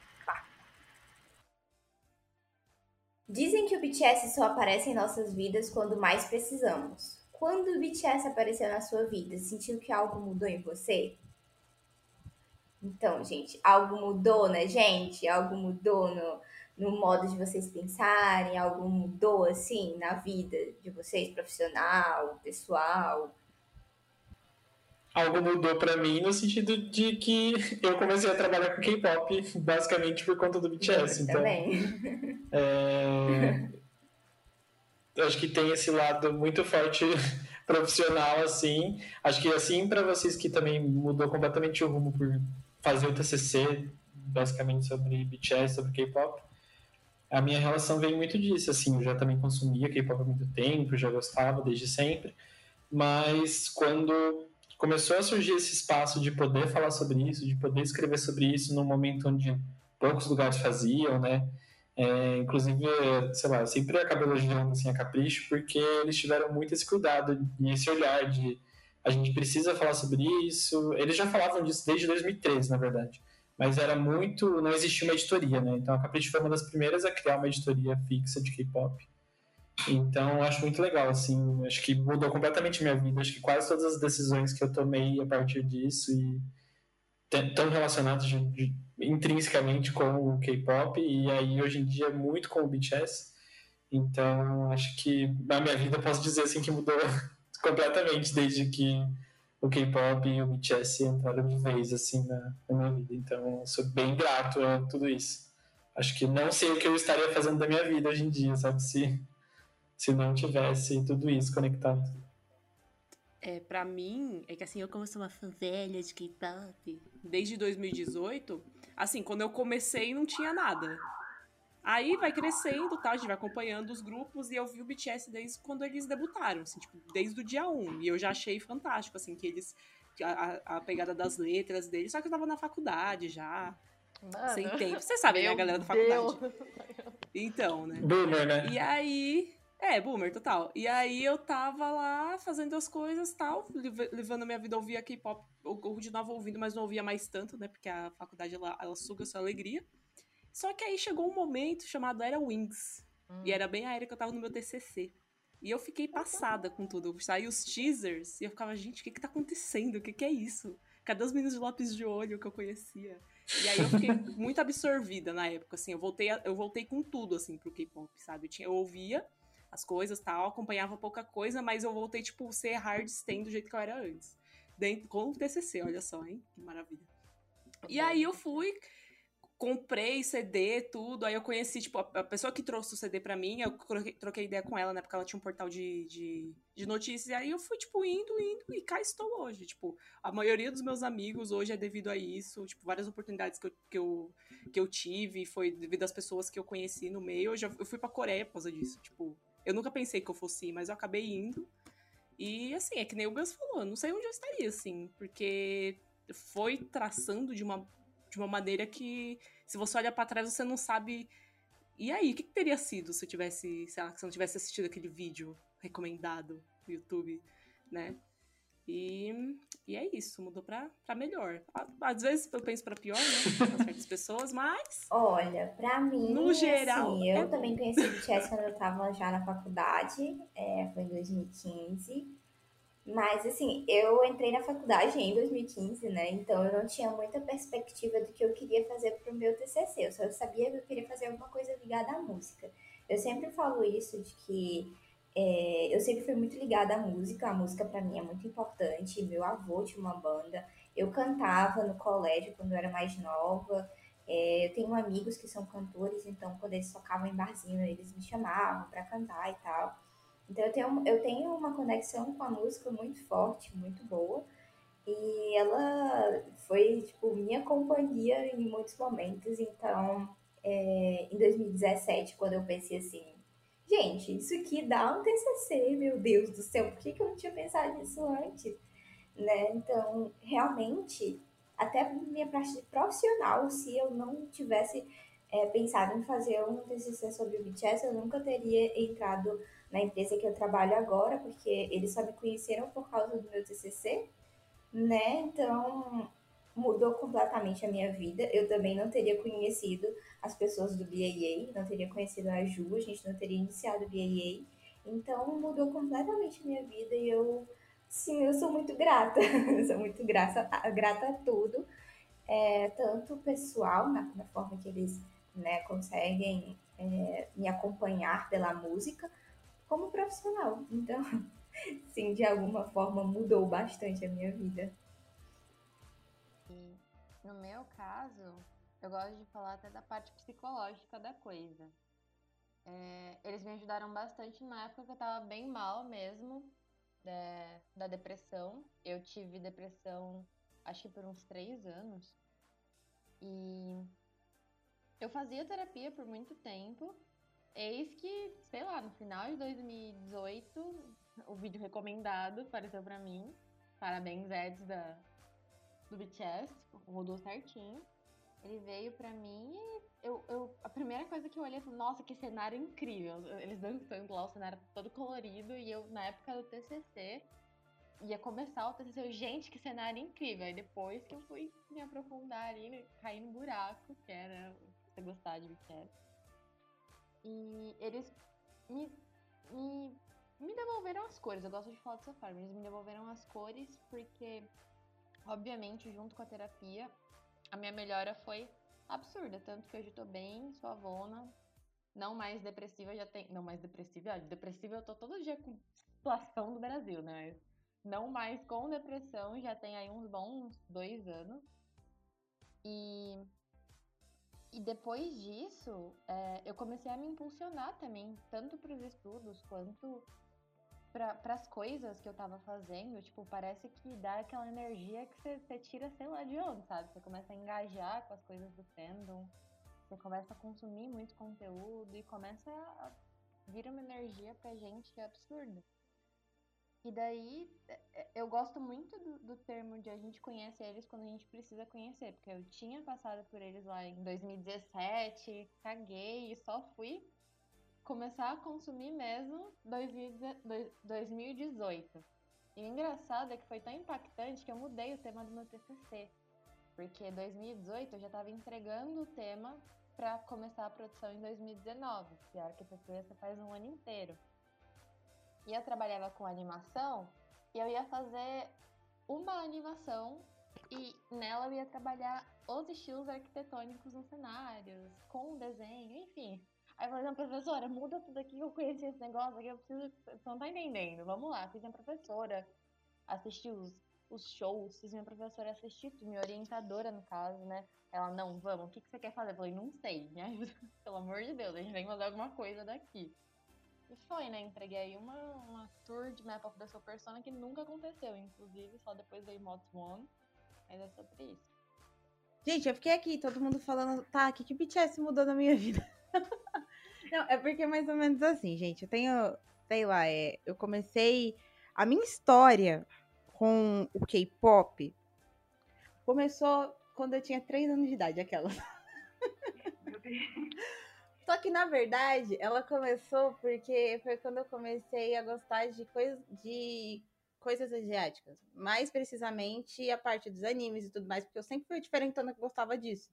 Dizem que o BTS só aparece em nossas vidas quando mais precisamos. Quando o BTS apareceu na sua vida, sentiu que algo mudou em você? Então, gente, algo mudou na gente? Algo mudou no, no modo de vocês pensarem? Algo mudou, assim, na vida de vocês, profissional, pessoal? Algo mudou pra mim no sentido de que eu comecei a trabalhar com K-pop basicamente por conta do BTS. Então, Também. É, eu acho que tem esse lado muito forte profissional, assim. Acho que assim para vocês que também mudou completamente o rumo por fazer o TCC, basicamente sobre BTS, sobre K-pop. A minha relação vem muito disso, assim. Eu já também consumia K-pop há muito tempo, já gostava desde sempre. Mas quando começou a surgir esse espaço de poder falar sobre isso, de poder escrever sobre isso num momento onde poucos lugares faziam, né? É, inclusive, sei lá, eu sempre acabo elogiando assim, a Capricho, porque eles tiveram muito esse cuidado e esse olhar de a gente precisa falar sobre isso. Eles já falavam disso desde 2013, na verdade. Mas era muito. Não existia uma editoria, né? Então a Capricho foi uma das primeiras a criar uma editoria fixa de K-pop. Então acho muito legal, assim. Acho que mudou completamente minha vida. Acho que quase todas as decisões que eu tomei a partir disso e estão relacionadas de, de, intrinsecamente com o K-pop e aí hoje em dia muito com o BTS. Então, acho que na minha vida posso dizer assim que mudou completamente desde que o K-pop e o BTS entraram de vez assim na, na minha vida. Então, sou bem grato a tudo isso. Acho que não sei o que eu estaria fazendo da minha vida hoje em dia, sabe? Se, se não tivesse tudo isso conectado. É, pra mim, é que assim, eu como sou uma fã velha de K-pop, desde 2018, assim, quando eu comecei não tinha nada. Aí vai crescendo, tá? A gente vai acompanhando os grupos e eu vi o BTS desde quando eles debutaram, assim, tipo, desde o dia 1. E eu já achei fantástico, assim, que eles. A, a pegada das letras deles, só que eu tava na faculdade já, Mano, sem tempo. Você sabe, né, meu a galera da faculdade? Deus. Então, né? Boomer, né? E aí. É, boomer, total. E aí eu tava lá fazendo as coisas tal, lev- levando a minha vida a ouvir a K-pop. Eu continuava ouvindo, mas não ouvia mais tanto, né? Porque a faculdade ela, ela suga a sua alegria. Só que aí chegou um momento chamado Era Wings. Hum. E era bem a era que eu tava no meu TCC. E eu fiquei passada com tudo. Saiu os teasers e eu ficava, gente, o que que tá acontecendo? O que que é isso? Cadê os meninos de lápis de olho que eu conhecia? E aí eu fiquei muito absorvida na época, assim. Eu voltei, eu voltei com tudo, assim, pro K-pop, sabe? Eu, tinha, eu ouvia as coisas tal, acompanhava pouca coisa, mas eu voltei, tipo, ser hard stand do jeito que eu era antes. Dentro, com o TCC, olha só, hein? Que maravilha. E aí eu fui, comprei CD, tudo. Aí eu conheci, tipo, a, pessoa que trouxe o CD pra mim, eu troquei, troquei ideia com ela, né? Porque ela tinha um portal de, de, de notícias. E aí eu fui, tipo, indo, indo, e cá estou hoje. Tipo, a maioria dos meus amigos hoje é devido a isso. Tipo, várias oportunidades que eu, que eu, que eu tive foi devido às pessoas que eu conheci no meio. Eu, já, eu fui pra Coreia por causa disso. Tipo, eu nunca pensei que eu fosse ir, mas eu acabei indo. E, assim, é que nem o Gus falou, eu não sei onde eu estaria, assim, porque foi traçando de uma, de uma maneira que, se você olha pra trás, você não sabe. E aí, o que, que teria sido se eu tivesse, sei lá, se eu não tivesse assistido aquele vídeo recomendado no YouTube, né? E, e é isso, mudou pra, pra melhor. Às vezes eu penso pra pior, né? Pra certas pessoas, mas. Olha, pra mim, No geral, assim, eu é também conheci o BTS quando eu tava já na faculdade, é, foi em 2015. Mas, assim, eu entrei na faculdade em 2015, né? Então eu não tinha muita perspectiva do que eu queria fazer pro meu TCC. Eu só sabia que eu queria fazer alguma coisa ligada à música. Eu sempre falo isso, de que é, eu sempre fui muito ligada à música. A música pra mim é muito importante. Meu avô tinha uma banda. Eu cantava no colégio quando eu era mais nova. É, eu tenho amigos que são cantores, então quando eles tocavam em barzinho, eles me chamavam pra cantar e tal. Então eu tenho, eu tenho uma conexão com a música muito forte, muito boa. E ela foi, tipo, minha companhia em muitos momentos. Então, é, em 2017, quando eu pensei assim, gente, isso aqui dá um TCC, meu Deus do céu, por que, que eu não tinha pensado nisso antes? Né? Então, realmente, até minha parte profissional, se eu não tivesse é, pensado em fazer um TCC sobre o BTS, eu nunca teria entrado na empresa que eu trabalho agora, porque eles só me conheceram por causa do meu TCC, né? Então, mudou completamente a minha vida. Eu também não teria conhecido as pessoas do BAA, não teria conhecido a Ju, a gente não teria iniciado o BAA. Então, mudou completamente a minha vida e eu, sim, eu sou muito grata. sou muito grata, grata a tudo. É, tanto pessoal, na, na forma que eles né, conseguem é, me acompanhar pela música, como profissional. Então, sim, de alguma forma mudou bastante a minha vida. No meu caso, eu gosto de falar até da parte psicológica da coisa. É, eles me ajudaram bastante na época que eu tava bem mal mesmo, da, da depressão. Eu tive depressão, acho que por uns três anos. E eu fazia terapia por muito tempo. Eis que, sei lá, no final de 2018, o vídeo recomendado apareceu para mim. Parabéns, Eds, da, do BTS, rodou certinho. Ele veio pra mim e eu, eu, a primeira coisa que eu olhei foi, nossa, que cenário incrível. Eles dançando lá, o cenário todo colorido. E eu, na época do TCC, ia começar o TCC, eu, gente, que cenário incrível. Aí depois que eu fui me aprofundar ali, cair no buraco, que era você gostar de BTS. E eles me, me, me devolveram as cores. Eu gosto de falar dessa forma. Eles me devolveram as cores porque, obviamente, junto com a terapia, a minha melhora foi absurda. Tanto que hoje eu tô bem, sou avona, não mais depressiva, já tem. Não mais depressiva, depressiva eu tô todo dia com situação do Brasil, né? Não mais com depressão, já tem aí uns bons dois anos. E e depois disso, é, eu comecei a me impulsionar também, tanto para os estudos quanto para as coisas que eu tava fazendo. Tipo, parece que dá aquela energia que você tira, sei lá de onde, sabe? Você começa a engajar com as coisas do fandom, você começa a consumir muito conteúdo e começa a vir uma energia pra gente que é absurda. E daí, é, é, eu gosto muito do, do, termo de a gente conhece eles quando a gente precisa conhecer, porque eu tinha passado por eles lá em 2017, caguei e só fui começar a consumir mesmo 2018. E o engraçado é que foi tão impactante que eu mudei o tema do meu TCC, porque 2018 eu já estava entregando o tema para começar a produção em 2019, que a arquitetura faz um ano inteiro. E eu trabalhava com animação e eu ia fazer uma animação e nela eu ia trabalhar os estilos arquitetônicos nos cenários, com o desenho, enfim. Aí eu falei, não, professora, muda tudo aqui, eu conheci esse negócio aqui, eu preciso. Você não tá entendendo. Vamos lá, fiz minha professora, assisti os, os shows, fiz minha professora assistir, minha orientadora, no caso, né? Ela, não, vamos, o que, que você quer fazer? Eu falei, não sei, me ajuda, pelo amor de Deus, a gente tem que fazer alguma coisa daqui. E foi, né? Entreguei uma, uma tour de Map of the Soul Persona que nunca aconteceu, inclusive, só depois da Mods One. Mas é sobre isso. Gente, eu fiquei aqui, todo mundo falando, tá, o que, que BTS mudou na minha vida? Não, é porque é mais ou menos assim, gente. Eu tenho, sei lá, é, eu comecei. A minha história com o K-pop começou quando eu tinha 3 anos de idade, aquela. Só que, na verdade, ela começou porque foi quando eu comecei a gostar de, coisa, de coisas asiáticas. Mais precisamente a parte dos animes e tudo mais, porque eu sempre fui diferentona que gostava disso.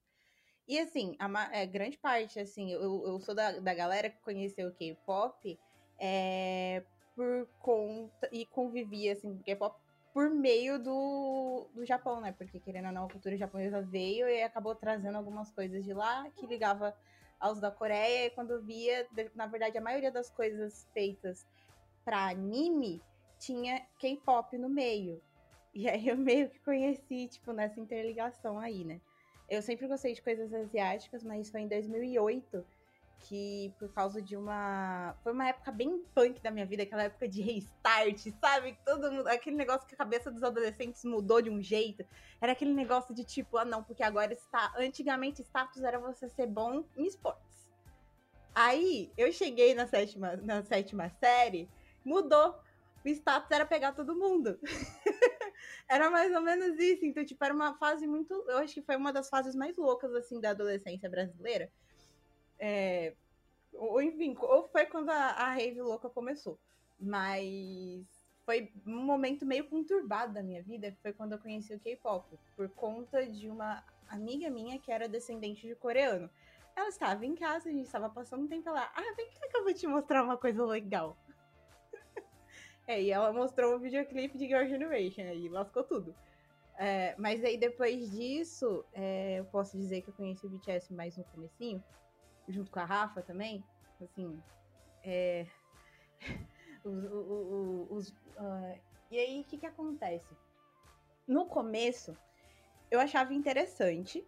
E, assim, a, é, grande parte, assim, eu, eu sou da, da galera que conheceu o K-pop é, por conta e convivia, assim, com K-pop por meio do, do Japão, né? Porque, querendo ou não, a cultura japonesa veio e acabou trazendo algumas coisas de lá que ligava aos da Coreia, e quando via, na verdade, a maioria das coisas feitas para anime tinha K-pop no meio. E aí eu meio que conheci, tipo, nessa interligação aí, né? Eu sempre gostei de coisas asiáticas, mas foi em 2008 que por causa de uma. Foi uma época bem punk da minha vida, aquela época de restart, sabe? Todo mundo. Aquele negócio que a cabeça dos adolescentes mudou de um jeito. Era aquele negócio de tipo, ah, não, porque agora está. Antigamente, status era você ser bom em esportes. Aí eu cheguei na sétima, na sétima série, mudou. O status era pegar todo mundo. era mais ou menos isso. Então, tipo, era uma fase muito. Eu acho que foi uma das fases mais loucas, assim, da adolescência brasileira É, ou enfim, ou foi quando a, a rave louca começou. Mas foi um momento meio conturbado da minha vida, foi quando eu conheci o K-pop, por conta de uma amiga minha que era descendente de coreano. Ela estava em casa, a gente estava passando um tempo lá. Ah, vem cá que eu vou te mostrar uma coisa legal. É, e ela mostrou o videoclipe de Girl Generation, aí lascou tudo. É, mas aí depois disso, é, eu posso dizer que eu conheci o BTS mais no comecinho, junto com a Rafa também. Assim, é, os, os, uh, e aí, o que que acontece? No começo, eu achava interessante,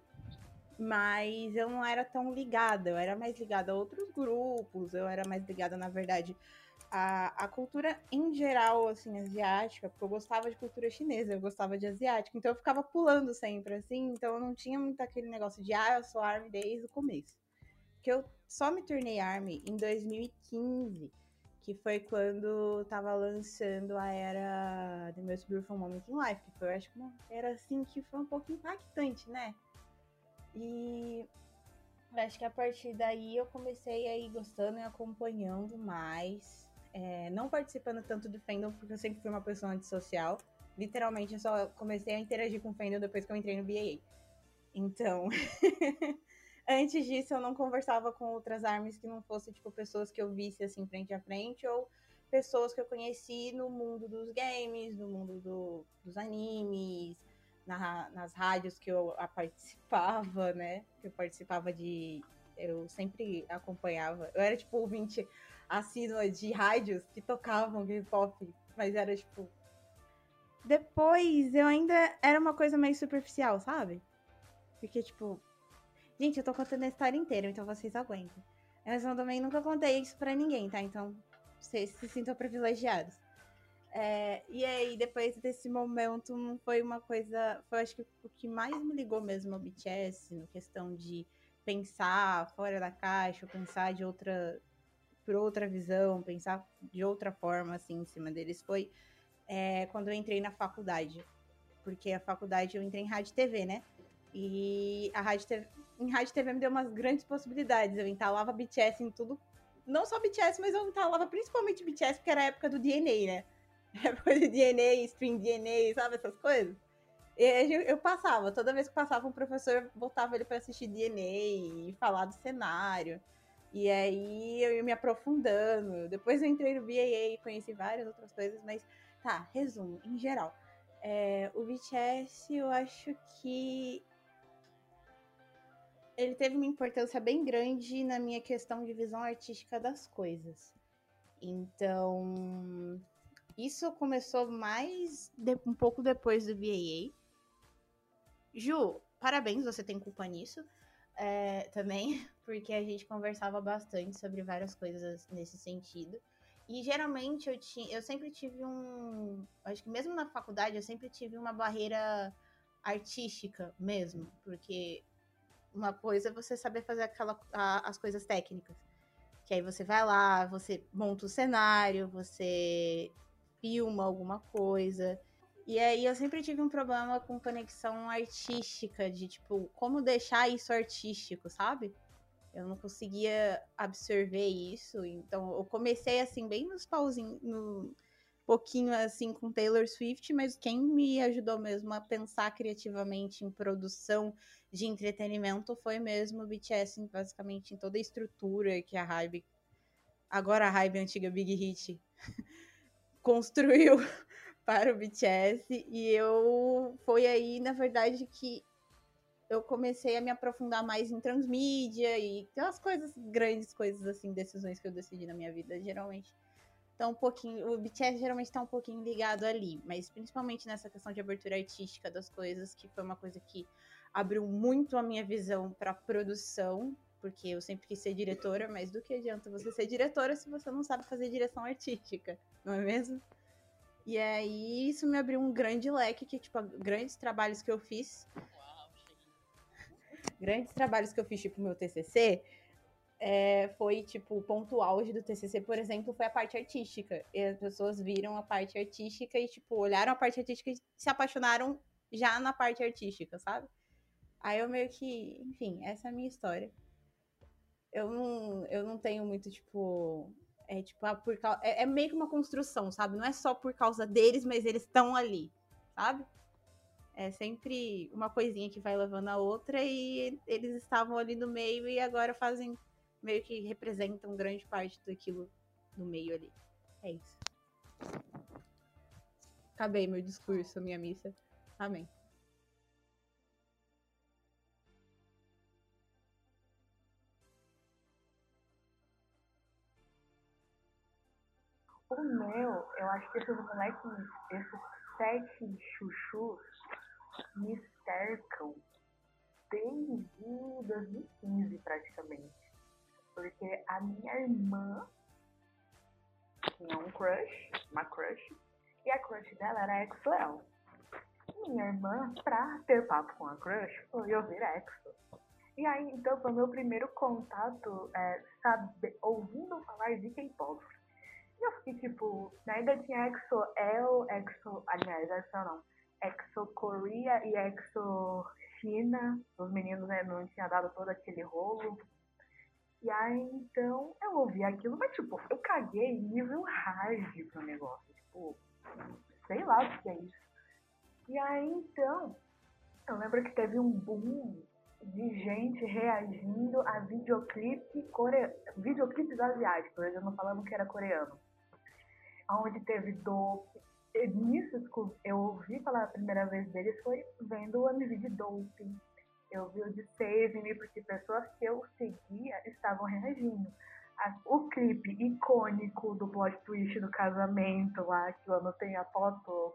mas eu não era tão ligada. Eu era mais ligada a outros grupos, eu era mais ligada, na verdade, à, à cultura em geral, assim, asiática, porque eu gostava de cultura chinesa, eu gostava de asiática, então eu ficava pulando sempre, assim, então eu não tinha muito aquele negócio de, ah, eu sou ARMY desde o começo. Que eu só me tornei ARMY em 2015 que foi quando tava lançando a era The Most Beautiful Moment in Life, que foi, acho uma era assim que foi um pouco impactante, né? E acho que a partir daí eu comecei a ir gostando e acompanhando mais. É, não participando tanto do fandom, porque eu sempre fui uma pessoa antissocial. Literalmente, eu só comecei a interagir com o fandom depois que eu entrei no BAA. Então, Antes disso, eu não conversava com outras armas que não fossem, tipo, pessoas que eu visse, assim, frente a frente, ou pessoas que eu conheci no mundo dos games, no mundo do, dos animes, na, nas rádios que eu participava, né? Que eu participava de. Eu sempre acompanhava. Eu era, tipo, ouvinte assídua de rádios que tocavam K-pop, mas era, tipo. Depois eu ainda era uma coisa meio superficial, sabe? Porque, tipo, Gente, eu tô contando a história inteira, então vocês aguentem. Mas eu também nunca contei isso pra ninguém, tá? Então, vocês se sintam privilegiados. É, e aí, depois desse momento, foi uma coisa. Foi acho que o que mais me ligou mesmo ao BTS, no questão de pensar fora da caixa, pensar de outra. por outra visão, pensar de outra forma, assim, em cima deles, foi é, quando eu entrei na faculdade. Porque a faculdade eu entrei em rádio e TV, né? E a rádio TV, em rádio TV me deu umas grandes possibilidades. Eu entalava BTS em tudo. Não só BTS, mas eu entalava principalmente BTS, porque era a época do DNA, né? Época de DNA, Stream DNA, sabe essas coisas? Eu passava, toda vez que passava um professor, botava ele para assistir DNA e falar do cenário. E aí eu ia me aprofundando. Depois eu entrei no BAA e conheci várias outras coisas, mas tá, resumo, em geral. É, o BTS, eu acho que ele teve uma importância bem grande na minha questão de visão artística das coisas. Então, isso começou mais de, um pouco depois do BAA. Ju, parabéns, você tem culpa nisso é, também, porque a gente conversava bastante sobre várias coisas nesse sentido. E geralmente eu, tinha, eu sempre tive um. Acho que mesmo na faculdade eu sempre tive uma barreira artística mesmo, porque uma coisa é você saber fazer aquela, a, as coisas técnicas. Que aí você vai lá, você monta o cenário, você filma alguma coisa. E aí eu sempre tive um problema com conexão artística, de tipo, como deixar isso artístico, sabe? Eu não conseguia absorver isso. Então eu comecei assim, bem nos pauzinhos, no, pouquinho assim com Taylor Swift, mas quem me ajudou mesmo a pensar criativamente em produção de entretenimento foi mesmo o BTS, basicamente em toda a estrutura que a Hybe, agora a Hybe antiga Big Hit, construiu para o BTS e eu foi aí, na verdade, que eu comecei a me aprofundar mais em transmídia e aquelas coisas, grandes coisas assim, decisões que eu decidi na minha vida, geralmente tá um pouquinho. O BTS geralmente está um pouquinho ligado ali, mas principalmente nessa questão de abertura artística das coisas, que foi uma coisa que abriu muito a minha visão para produção, porque eu sempre quis ser diretora, mas do que adianta você ser diretora se você não sabe fazer direção artística, não é mesmo? E aí isso me abriu um grande leque que, tipo, grandes trabalhos que eu fiz. grandes trabalhos que eu fiz, tipo, meu TCC, é, foi, tipo, o ponto auge do TCC, por exemplo, foi a parte artística. E as pessoas viram a parte artística e, tipo, olharam a parte artística e se apaixonaram já na parte artística, sabe? Aí eu meio que, enfim, essa é a minha história. eu não, eu não tenho muito, tipo. É tipo, ah, por causa. É, é meio que uma construção, sabe? Não é só por causa deles, mas eles estão ali, sabe? É sempre uma coisinha que vai levando a outra e eles estavam ali no meio e agora fazem meio que representam grande parte daquilo no meio ali. É isso. Acabei meu discurso, minha missa. Amém. O meu, eu acho que esses moleques, esses sete chuchus, me cercam desde 2015 praticamente. Porque a minha irmã tinha um crush, uma crush, e a crush dela era Exoel. Minha irmã, pra ter papo com a crush, foi ouvir Exo. E aí, então, foi o meu primeiro contato, é, sabe, ouvindo falar de K-pop. E eu fiquei tipo, né, ainda tinha Exo El, Exo, aliás, Exo não, Exo Korea e Exo China. Os meninos né, não tinham dado todo aquele rolo. E aí, então, eu ouvi aquilo, mas tipo, eu caguei nível hard pro negócio. Tipo, sei lá o que é isso. E aí, então, eu lembro que teve um boom de gente reagindo a videoclipe core... videoclipes asiáticos, eles não falando que era coreano. Onde teve Dope. E Nisso eu ouvi falar a primeira vez deles foi vendo o MV de Dope. Eu vi o de Save Me, porque pessoas que eu seguia estavam reagindo. O clipe icônico do plot twist do casamento lá, que eu anotei a foto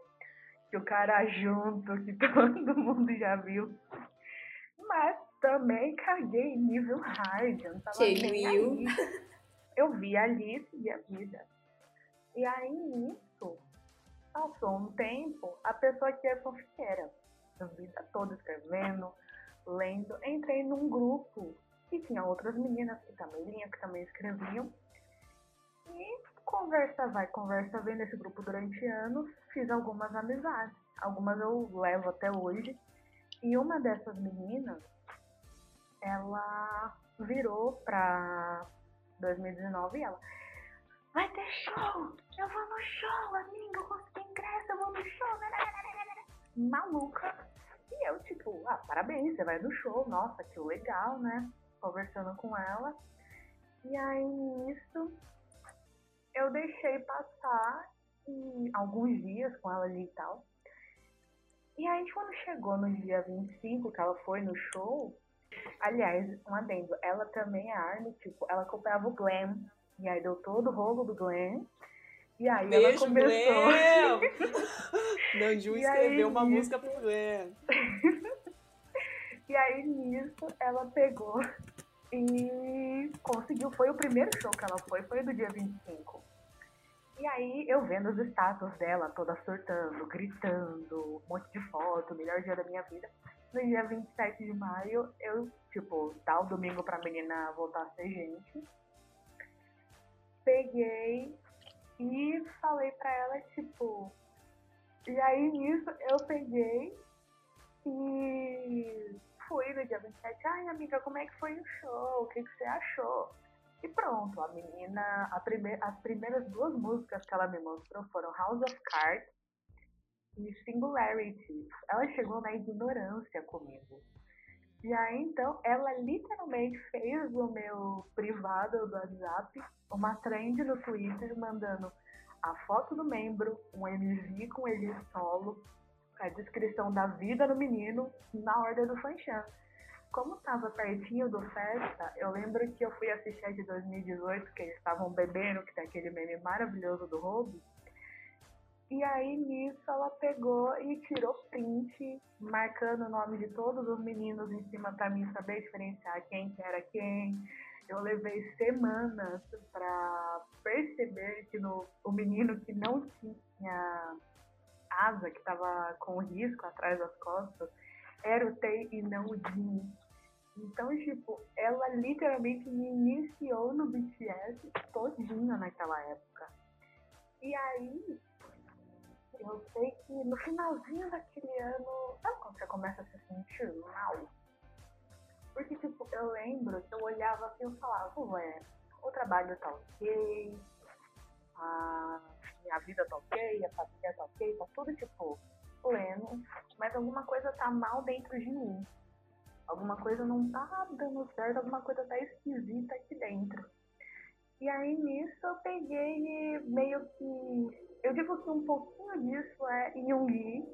que o cara junto, que todo mundo já viu. Mas também caguei em nível hard, eu não tava nem aí. Eu vi ali, segui a vida. E aí nisso, passou um tempo, a pessoa que é fanfiqueira, a vida toda escrevendo, lendo, entrei num grupo e tinha outras meninas que também liam, que também escreviam. E conversa vai, conversa vem nesse grupo durante anos, fiz algumas amizades. Algumas eu levo até hoje. E uma dessas meninas, ela virou pra 2019 e ela vai ter show! Eu vou no show, amiga, eu consegui ingresso, eu vou no show! nananana." Maluca! E eu, tipo, ah, parabéns, você vai no show, nossa, que legal, né? Conversando com ela. E aí nisso eu deixei passar e alguns dias com ela ali e tal. E aí quando chegou no dia 25, que ela foi no show, aliás, um adendo, ela também é Arne, tipo, ela acompanhava o Glam. E aí deu todo o rolo do Glam. E aí ela Beijo, começou. Glenn! Nanju E aí, escreveu uma música pro Glenn. E aí nisso ela pegou e conseguiu. Foi o primeiro show que ela foi, foi do dia 25. E aí eu vendo os status dela, toda surtando, gritando, um monte de foto, melhor dia da minha vida. No dia 27 de maio, eu, tipo, dá o domingo pra menina voltar a ser gente. Peguei e falei pra ela, tipo. E aí nisso eu peguei e fui no dia 27. Ai, amiga, como é que foi o show? O que, que você achou? E pronto, a menina, a prime as primeiras duas músicas que ela me mostrou foram House of Cards e Singularity. Ela chegou na ignorância comigo. E aí, então, ela literalmente fez o meu privado do WhatsApp uma trend no Twitter mandando a foto do membro, um MV com ele solo, a descrição da vida do menino na ordem do Fanchan. Como estava pertinho do festa, eu lembro que eu fui assistir a de 2018, que eles estavam bebendo, que tem aquele meme maravilhoso do Robo. E aí nisso ela pegou e tirou print, marcando o nome de todos os meninos em cima para mim saber diferenciar quem que era quem. Eu levei semanas para perceber que no, o menino que não tinha asa, que estava com risco atrás das costas, era o Tei e não o Jin. Então, tipo, ela literalmente me iniciou no BTS todinho naquela época. E aí, eu sei que no finalzinho daquele ano, sabe quando você começa a se sentir mal? Porque, tipo, eu lembro que eu olhava assim e falava, ué, o trabalho tá ok, a minha vida tá ok, a família tá ok, tá tudo, tipo, pleno, mas alguma coisa tá mal dentro de mim. Alguma coisa não tá dando certo, alguma coisa tá esquisita aqui dentro. E aí nisso eu peguei e meio que. Eu digo que um pouquinho disso é Jung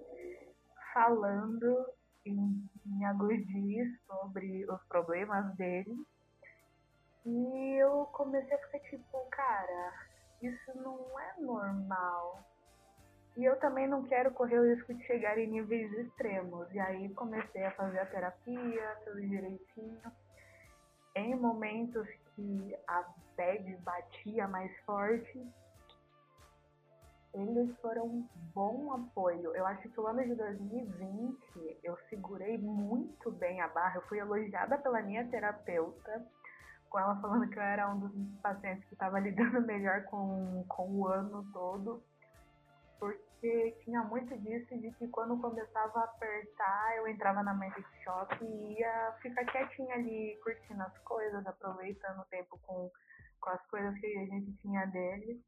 falando em, em alguns dias sobre os problemas dele. E eu comecei a ficar tipo, cara, isso não é normal. E eu também não quero correr o risco de chegar em níveis extremos. E aí comecei a fazer a terapia, tudo direitinho. Em momentos que a bad batia mais forte, eles foram um bom apoio. Eu acho que o ano de 2020 eu segurei muito bem a barra. Eu fui elogiada pela minha terapeuta, com ela falando que eu era um dos pacientes que estava lidando melhor com, com o ano todo porque tinha muito disso de que quando começava a apertar, eu entrava na mente shop e ia ficar quietinha ali, curtindo as coisas, aproveitando o tempo com, com as coisas que a gente tinha dele.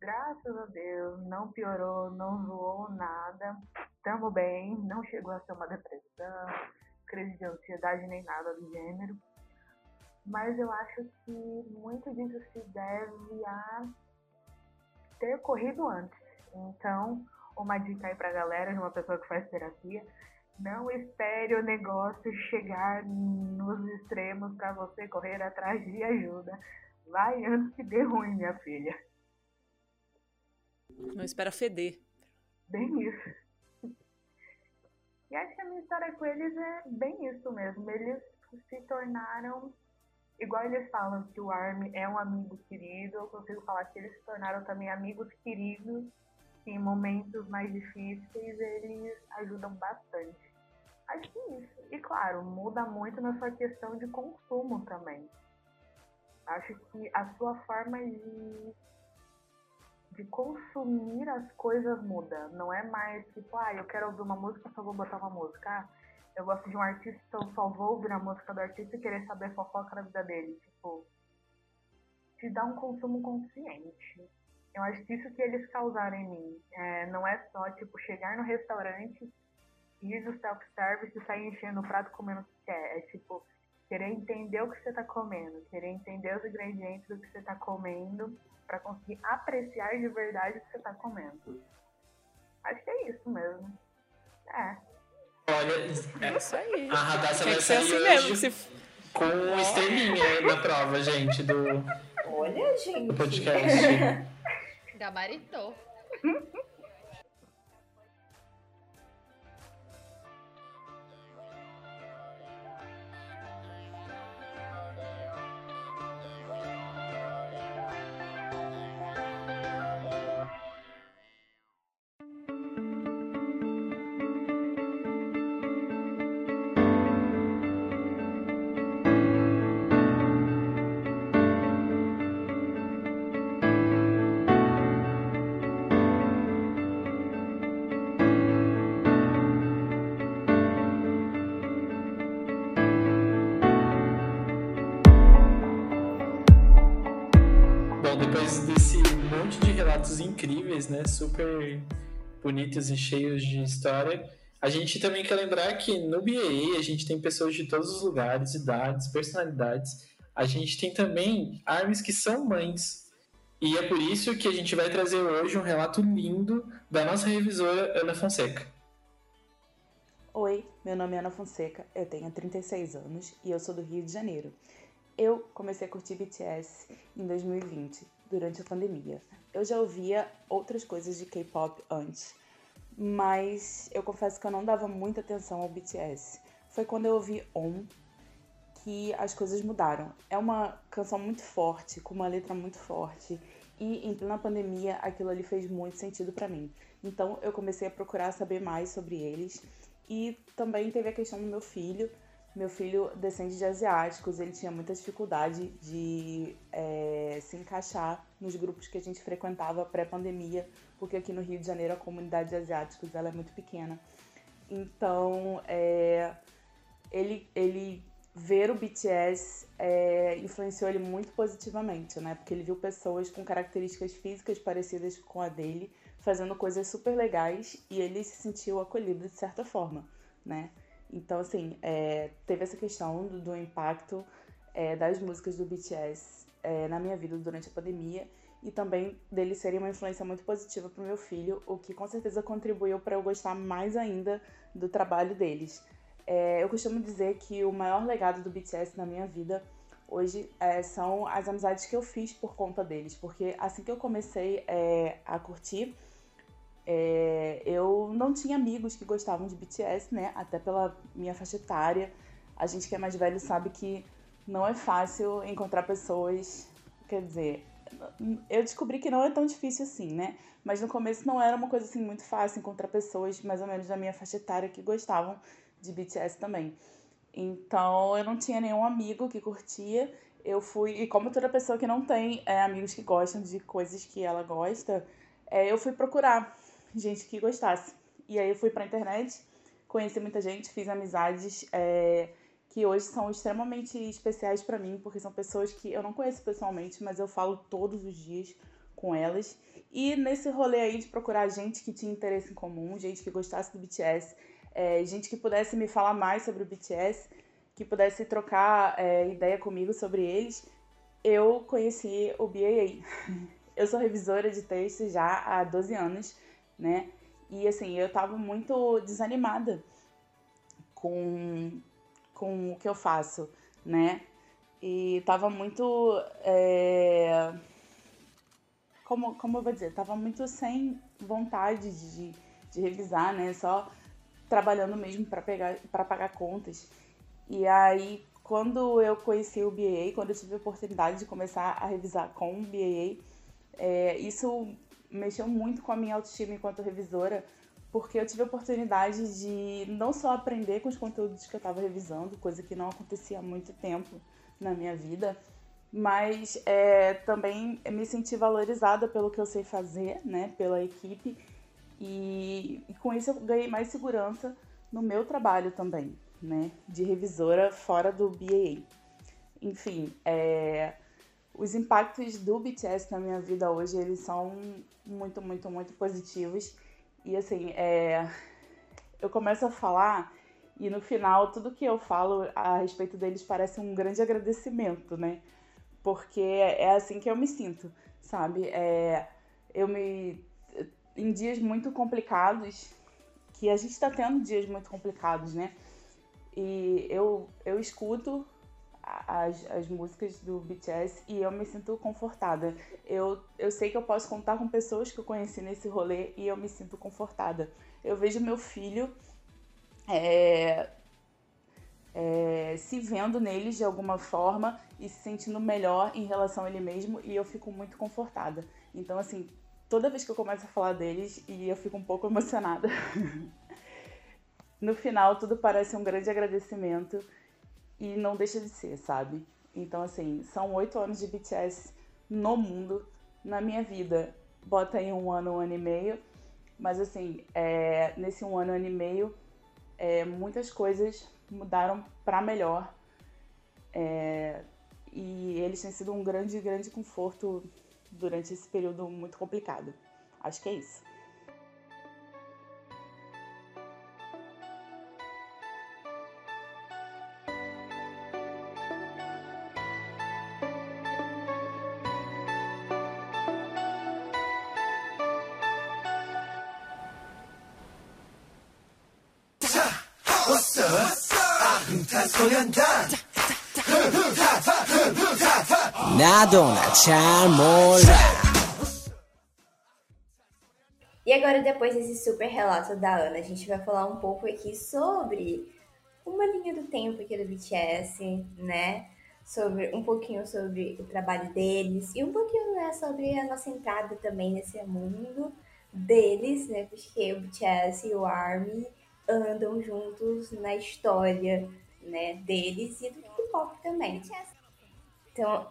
Graças a Deus, não piorou, não zoou nada. Tamo bem, não chegou a ser uma depressão, crise de ansiedade nem nada do gênero. Mas eu acho que muito disso se deve a ter corrido antes. Então, uma dica aí pra galera, de uma pessoa que faz terapia, não espere o negócio chegar nos extremos para você correr atrás de ajuda. Vai antes que dê ruim, minha filha. Não espera feder. Bem isso. E acho que a minha história com eles é bem isso mesmo. Eles se tornaram, igual eles falam que o Army é um amigo querido, eu consigo falar que eles se tornaram também amigos queridos em momentos mais difíceis, eles ajudam bastante. Acho que é isso. E claro, muda muito na sua questão de consumo também. Acho que a sua forma de, de consumir as coisas muda. Não é mais tipo, ah, eu quero ouvir uma música, só vou botar uma música. Ah, eu gosto de um artista, então só vou ouvir a música do artista e querer saber a fofoca da vida dele. Tipo, te dá um consumo consciente. Eu acho que isso que eles causaram em mim. É, não é só, tipo, chegar no restaurante, ir do self-service e sair enchendo o prato comendo o que quer. É, tipo, querer entender o que você está comendo, querer entender os ingredientes do que você está comendo para conseguir apreciar de verdade o que você está comendo. Acho que é isso mesmo. É. Olha, É isso aí. a Radassa vai ser sair assim mesmo. Se... com um estrelinha na prova, gente, do, Olha, gente. do podcast. Gabaritou. relatos incríveis, né? Super bonitos e cheios de história. A gente também quer lembrar que no BAA a gente tem pessoas de todos os lugares, idades, personalidades. A gente tem também armas que são mães. E é por isso que a gente vai trazer hoje um relato lindo da nossa revisora Ana Fonseca. Oi, meu nome é Ana Fonseca, eu tenho 36 anos e eu sou do Rio de Janeiro. Eu comecei a curtir BTS em 2020, durante a pandemia. Eu já ouvia outras coisas de K-pop antes, mas eu confesso que eu não dava muita atenção ao BTS. Foi quando eu ouvi On que as coisas mudaram. É uma canção muito forte, com uma letra muito forte, e em plena pandemia aquilo ali fez muito sentido pra mim. Então eu comecei a procurar saber mais sobre eles e também teve a questão do meu filho. Meu filho descende de asiáticos, ele tinha muita dificuldade de é, se encaixar nos grupos que a gente frequentava pré-pandemia, porque aqui no Rio de Janeiro a comunidade de asiáticos ela é muito pequena. Então, é, ele, ele ver o BTS é, influenciou ele muito positivamente, né? Porque ele viu pessoas com características físicas parecidas com a dele, fazendo coisas super legais e ele se sentiu acolhido de certa forma, né? Então, assim, é, teve essa questão do, do impacto é, das músicas do BTS é, na minha vida durante a pandemia e também dele serem uma influência muito positiva para o meu filho, o que com certeza contribuiu para eu gostar mais ainda do trabalho deles. É, eu costumo dizer que o maior legado do BTS na minha vida hoje é, são as amizades que eu fiz por conta deles, porque assim que eu comecei é, a curtir, é, eu não tinha amigos que gostavam de BTS, né? Até pela minha faixa etária. A gente que é mais velho sabe que não é fácil encontrar pessoas. Quer dizer, eu descobri que não é tão difícil assim, né? Mas no começo não era uma coisa assim muito fácil encontrar pessoas mais ou menos da minha faixa etária que gostavam de BTS também. Então eu não tinha nenhum amigo que curtia. Eu fui, e como toda pessoa que não tem é, amigos que gostam de coisas que ela gosta, é, eu fui procurar gente que gostasse. E aí eu fui pra internet, conheci muita gente, fiz amizades é, que hoje são extremamente especiais para mim, porque são pessoas que eu não conheço pessoalmente, mas eu falo todos os dias com elas. E nesse rolê aí de procurar gente que tinha interesse em comum, gente que gostasse do BTS, é, gente que pudesse me falar mais sobre o BTS, que pudesse trocar é, ideia comigo sobre eles, eu conheci o BAA. Eu sou revisora de textos já há 12 anos né? E assim, eu tava muito desanimada com, com o que eu faço, né? E tava muito. É... Como, como eu vou dizer? Tava muito sem vontade de, de revisar, né? Só trabalhando mesmo para pagar contas. E aí, quando eu conheci o BAA, quando eu tive a oportunidade de começar a revisar com o BAA, é, isso mexeu muito com a minha autoestima enquanto revisora, porque eu tive a oportunidade de não só aprender com os conteúdos que eu estava revisando, coisa que não acontecia há muito tempo na minha vida, mas é, também me senti valorizada pelo que eu sei fazer, né, pela equipe, e, e com isso eu ganhei mais segurança no meu trabalho também, né, de revisora fora do BAA. Enfim, é, os impactos do BTS na minha vida hoje, eles são muito, muito, muito positivos. E assim, é... eu começo a falar e no final tudo que eu falo a respeito deles parece um grande agradecimento, né? Porque é assim que eu me sinto, sabe? É... Eu me. Em dias muito complicados, que a gente está tendo dias muito complicados, né? E eu, eu escuto as, as músicas do BTS e eu me sinto confortada. Eu, eu sei que eu posso contar com pessoas que eu conheci nesse rolê e eu me sinto confortada. Eu vejo meu filho é, é, se vendo neles de alguma forma e se sentindo melhor em relação a ele mesmo e eu fico muito confortada. Então, assim, toda vez que eu começo a falar deles e eu fico um pouco emocionada. no final, tudo parece um grande agradecimento e não deixa de ser, sabe? Então, assim, são oito anos de BTS no mundo, na minha vida. Bota aí um ano, um ano e meio. Mas, assim, é, nesse um ano, um ano e meio, é, muitas coisas mudaram para melhor. É, e eles têm sido um grande, grande conforto durante esse período muito complicado. Acho que é isso. Madonna te E agora, depois desse super relato da Ana, a gente vai falar um pouco aqui sobre uma linha do tempo aqui do BTS, né? Sobre um pouquinho sobre o trabalho deles e um pouquinho né, sobre a nossa entrada também nesse mundo deles, né? Porque o BTS e o ARMY andam juntos na história, né, deles e do K-pop também. Então,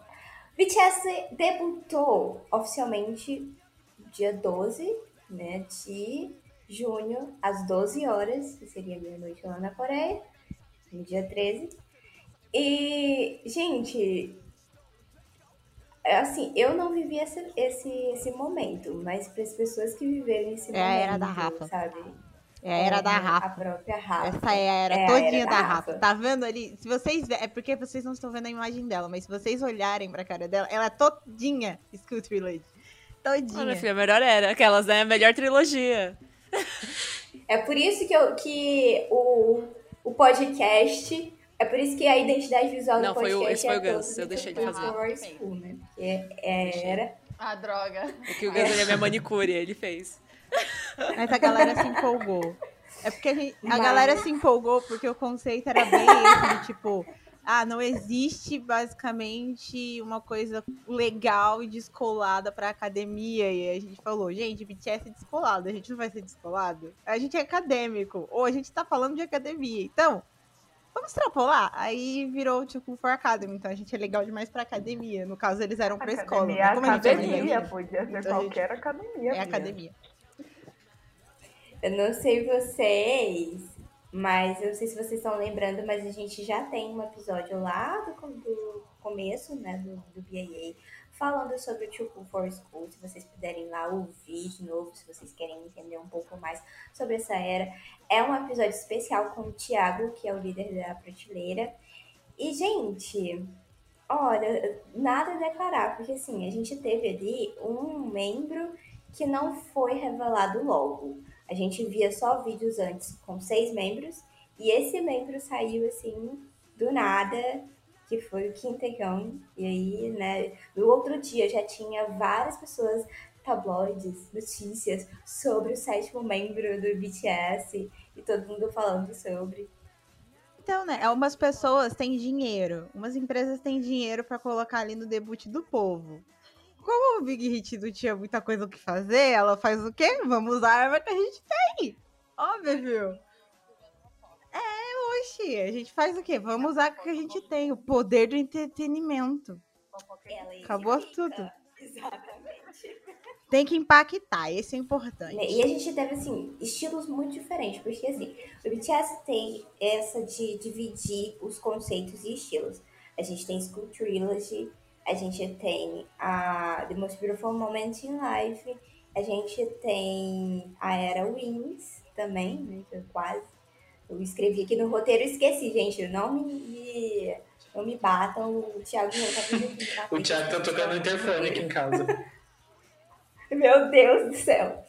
BTS debutou oficialmente dia 12 né, de junho, às 12 horas, que seria meia-noite lá na Coreia, no dia 13. E, gente, é assim, eu não vivi esse, esse, esse momento, mas para as pessoas que viveram esse É a momento, era da Rafa. sabe? É a era da A Rafa. própria Rafa. Essa era É a todinha era da da Rafa. Rafa. Tá vendo ali? Se vocês é porque vocês não estão vendo a imagem dela, mas se vocês olharem pra cara dela, ela é todinha School Trilogy. Todinha. filha, melhor era. Aquelas, né? Melhor trilogia. É por isso que, eu, que o, o podcast. É por isso que a identidade visual Não, do foi o- podcast esse foi o é Gus, todo eu deixei de fazer. School, né? Porque é- era. Ah, droga. É que o Gus ele é minha manicure, ele fez. Mas a galera se empolgou. É porque a, gente- a galera se empolgou porque o conceito era bem esse de tipo, ah, não existe basicamente uma coisa legal e descolada pra academia. E a gente falou, gente, BTS é descolado, a gente não vai ser descolado. A gente é acadêmico, ou a gente tá falando de academia. Então, vamos extrapolar. Aí virou tipo for Academy, então a gente é legal demais pra academia. No caso, eles eram pra escola. Academia, como é academia, academia, podia ser Então, qualquer academia. é academia. Eu não sei vocês, mas eu não sei se vocês estão lembrando, mas a gente já tem um episódio lá do, do começo, né, do, do BAA, falando sobre o Cool for School. Se vocês puderem lá ouvir de novo, se vocês querem entender um pouco mais sobre essa era. É um episódio especial com o Thiago, que é o líder da prateleira. E, gente, olha, nada a declarar, porque assim, a gente teve ali um membro que não foi revelado logo. A gente via só vídeos antes com seis membros, e esse membro saiu assim, do nada, que foi o Tae-hyun. E aí, né, no outro dia já tinha várias pessoas, tabloides, notícias sobre o sétimo membro do BTS, e todo mundo falando sobre. Então, né? Algumas pessoas têm dinheiro, umas empresas têm dinheiro pra colocar ali no debut do povo. Como o Big Hit não tinha muita coisa o que fazer, ela faz o quê? Vamos usar a arma que a gente tem. Óbvio. É, oxi, a gente faz o quê? Vamos usar o que a gente tem, o poder do entretenimento. Ela Acabou tudo. Exatamente. Tem que impactar, isso é importante. E a gente teve, assim, estilos muito diferentes, porque, assim, o BTS tem essa de dividir os conceitos e estilos. A gente tem School Trilogy, a gente tem a The Most Beautiful Moment in Life, a gente tem a Era Wings também, né, que eu quase... Eu escrevi aqui no roteiro e esqueci, gente, não me... Não me batam, o Thiago já tá pedindo na O Thiago tá tocando o não interfone aqui em casa. meu Deus do céu.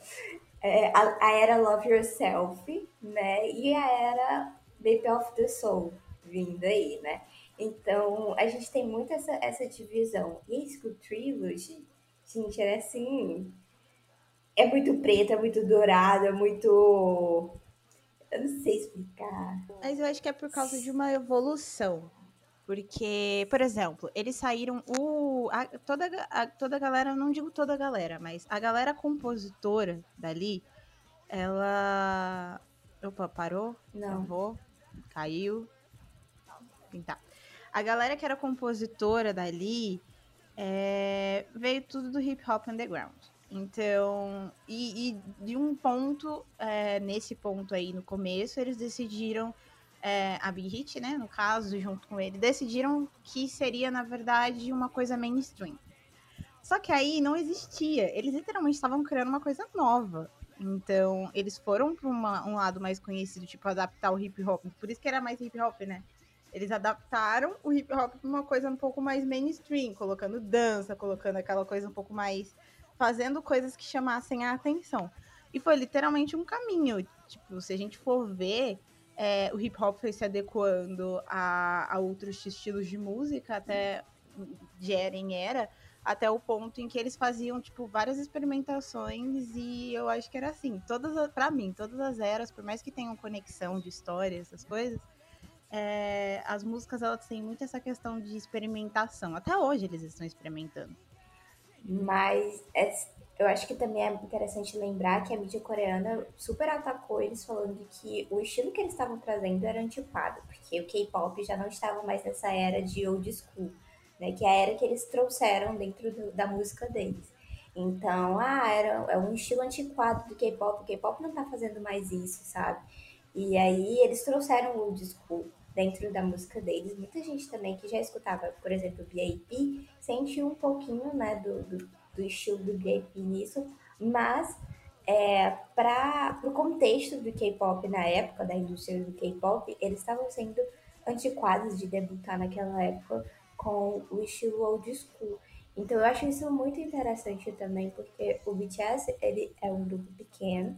É, a, a era Love Yourself, né? E a era Baby of the Soul vindo aí, né? Então, a gente tem muito essa, essa divisão. E a School Trilogy, gente, era assim... É muito preto, é muito dourado, é muito... Eu não sei explicar. Mas eu acho que é por causa de uma evolução. Porque, por exemplo, eles saíram. O, a- toda, a, toda a galera, não digo toda a galera, mas a galera compositora dali, ela. Opa, parou? Não. Travou? Caiu? Tá. A galera que era compositora dali é, veio tudo do hip hop underground. Então, e, e de um ponto, é, nesse ponto aí no começo, eles decidiram, é, a Big Hit, né, no caso, junto com ele, decidiram que seria, na verdade, uma coisa mainstream. Só que aí não existia, eles literalmente estavam criando uma coisa nova. Então, eles foram para um lado mais conhecido, tipo, adaptar o hip hop. Por isso que era mais hip hop, né? Eles adaptaram o hip hop para uma coisa um pouco mais mainstream, colocando dança, colocando aquela coisa um pouco mais. fazendo coisas que chamassem a atenção. E foi literalmente um caminho. Tipo, se a gente for ver, é, o hip hop foi se adequando a, a outros estilos de música, até de era em era, até o ponto em que eles faziam, tipo, várias experimentações e eu acho que era assim, todas, a- pra mim, todas as eras, por mais que tenham conexão de história, essas coisas, é, as músicas, elas têm muito essa questão de experimentação. Até hoje eles estão experimentando. Mas é- eu acho que também é interessante lembrar que a mídia coreana super atacou eles falando que o estilo que eles estavam trazendo era antiquado, porque o K-pop já não estava mais nessa era de old school, né? Que é a era que eles trouxeram dentro do- da música deles. Então, ah, era, é um estilo antiquado do K-pop, o K-pop não tá fazendo mais isso, sabe? E aí eles trouxeram o old school, dentro da música deles. Muita gente também que já escutava, por exemplo, B.A.P. sente um pouquinho, né, do, do, do estilo do B.A.P. nisso, mas é, para o contexto do K-pop na época, da indústria do K-pop, eles estavam sendo antiquados de debutar naquela época com o estilo old school. Então eu acho isso muito interessante também, porque o BTS ele é um grupo pequeno,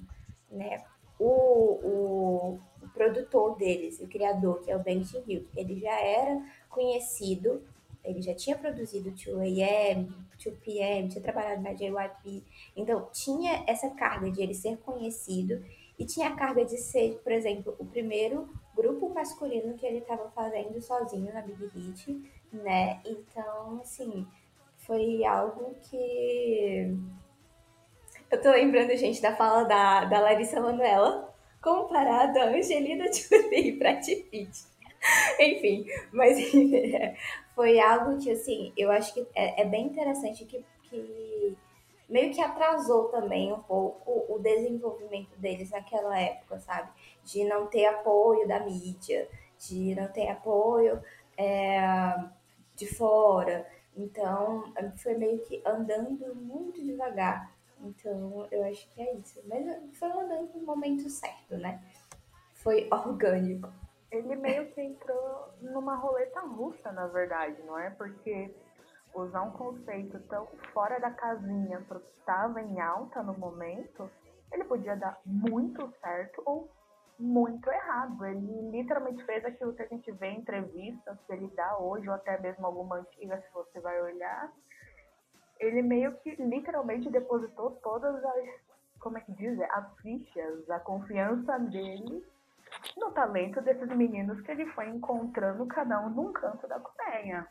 né? O, o produtor deles, o criador, que é o Ben Hill, ele já era conhecido, ele já tinha produzido 2AM, 2PM, tinha trabalhado na JYP, então tinha essa carga de ele ser conhecido e tinha a carga de ser, por exemplo, o primeiro grupo masculino que ele estava fazendo sozinho na Big Hit, né? Então, assim, foi algo que. Eu tô lembrando, gente, da fala da, da Larissa Manoela, comparado a Angelina Jolie e Brad Pitt. Enfim, mas foi algo que, assim, eu acho que é, é bem interessante que, que meio que atrasou também um pouco o desenvolvimento deles naquela época, sabe? De não ter apoio da mídia, de não ter apoio é, de fora. Então, foi meio que andando muito devagar. Então, eu acho que é isso. Mas foi andando no momento certo, né? Foi orgânico. Ele meio que entrou numa roleta russa, na verdade, não é? Porque usar um conceito tão fora da casinha para o que estava em alta no momento, ele podia dar muito certo ou muito errado. Ele literalmente fez aquilo que a gente vê em entrevistas que ele dá hoje, ou até mesmo alguma antiga, se você vai olhar. Ele meio que literalmente depositou todas as, como é que diz, as fichas, a confiança dele no talento desses meninos que ele foi encontrando cada um num canto da Coreia.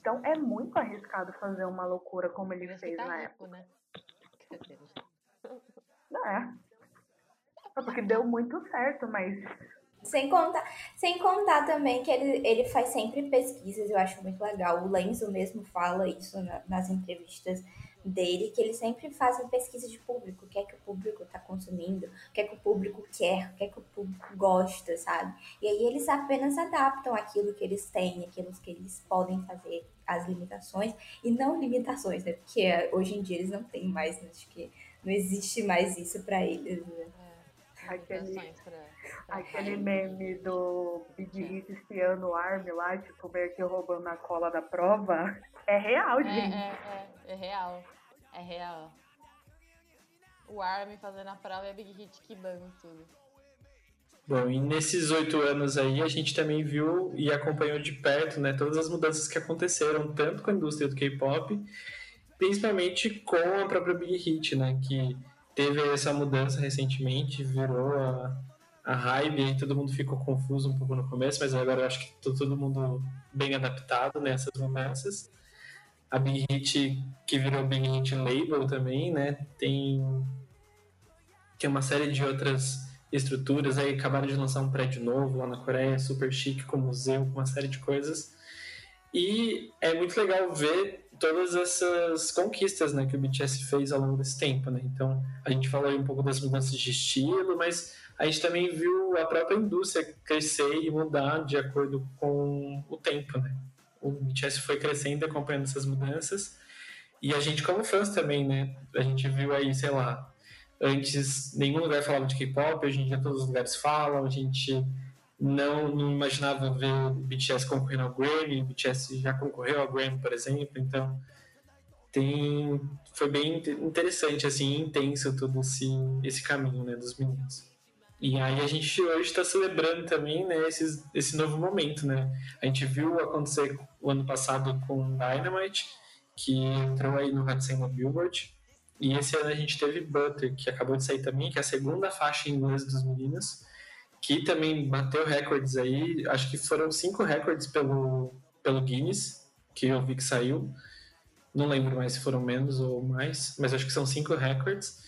Então é muito arriscado fazer uma loucura como ele Mas fez tá na rico, época. né? Não é. É porque deu muito certo, mas Sem contar, sem contar também que ele, ele faz sempre pesquisas, eu acho muito legal. O Lenzo mesmo fala isso na- nas entrevistas dele, que eles sempre fazem pesquisa de público, o que é que o público está consumindo, o que é que o público quer, o que é que o público gosta, sabe? E aí eles apenas adaptam aquilo que eles têm, aquilo que eles podem fazer, as limitações, e não limitações, né? Porque eh, hoje em dia eles não têm mais, né? acho que não existe mais isso para eles, né? É, Aquele- pra, pra aquele raio. meme do Big Hit espiando o Army lá, tipo, meio que roubando a cola da prova, é real, É, gente. é, é, é real. É real. O Army fazendo a prova e a Big Hit quibando tudo. Bom, e nesses oito anos aí a gente também viu e acompanhou de perto né, todas as mudanças que aconteceram, tanto com a indústria do K-pop, principalmente com a própria Big Hit, né, que teve essa mudança recentemente, virou a, a hype, e todo mundo ficou confuso um pouco no começo, mas agora eu acho que tá todo mundo bem adaptado nessas mudanças. A Big Hit, que virou Big Hit Label também, né, tem, tem uma série de outras estruturas, aí acabaram de lançar um prédio novo lá na Coreia, super chique, com museu, com uma série de coisas. E é muito legal ver todas essas conquistas né, que o BTS fez ao longo desse tempo. Né? Então, a gente falou um pouco das mudanças de estilo, mas a gente também viu a própria indústria crescer e mudar de acordo com o tempo. Né? O BTS foi crescendo acompanhando essas mudanças. E a gente, como fãs também, né? A gente viu aí, sei lá, Antes, nenhum lugar falava de K-pop, hoje em dia todos os lugares falam. A gente não, não imaginava ver o BTS concorrendo ao Grammy. O BTS já concorreu ao Grammy, por exemplo. Então, tem, foi bem interessante, assim, intenso todo esse, esse caminho né, dos meninos. E aí a gente hoje está celebrando também né, esses, esse novo momento, né? A gente viu acontecer o ano passado com Dynamite, que entrou aí no Hot 100 no Billboard. E esse ano a gente teve Butter, que acabou de sair também, que é a segunda faixa em inglês dos meninos, que também bateu recordes aí. Acho que foram cinco recordes pelo, pelo Guinness, que eu vi que saiu. Não lembro mais se foram menos ou mais, mas acho que são cinco recordes.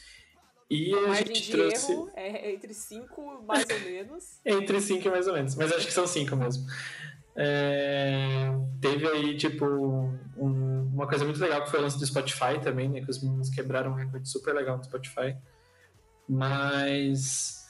E a Margem gente trouxe erro é entre 5 mais ou menos. entre cinco e mais ou menos, mas acho que são cinco mesmo. É, teve aí, tipo, um- uma coisa muito legal que foi o lance do Spotify também, né? Que os meninos quebraram um recorde super legal no Spotify. Mas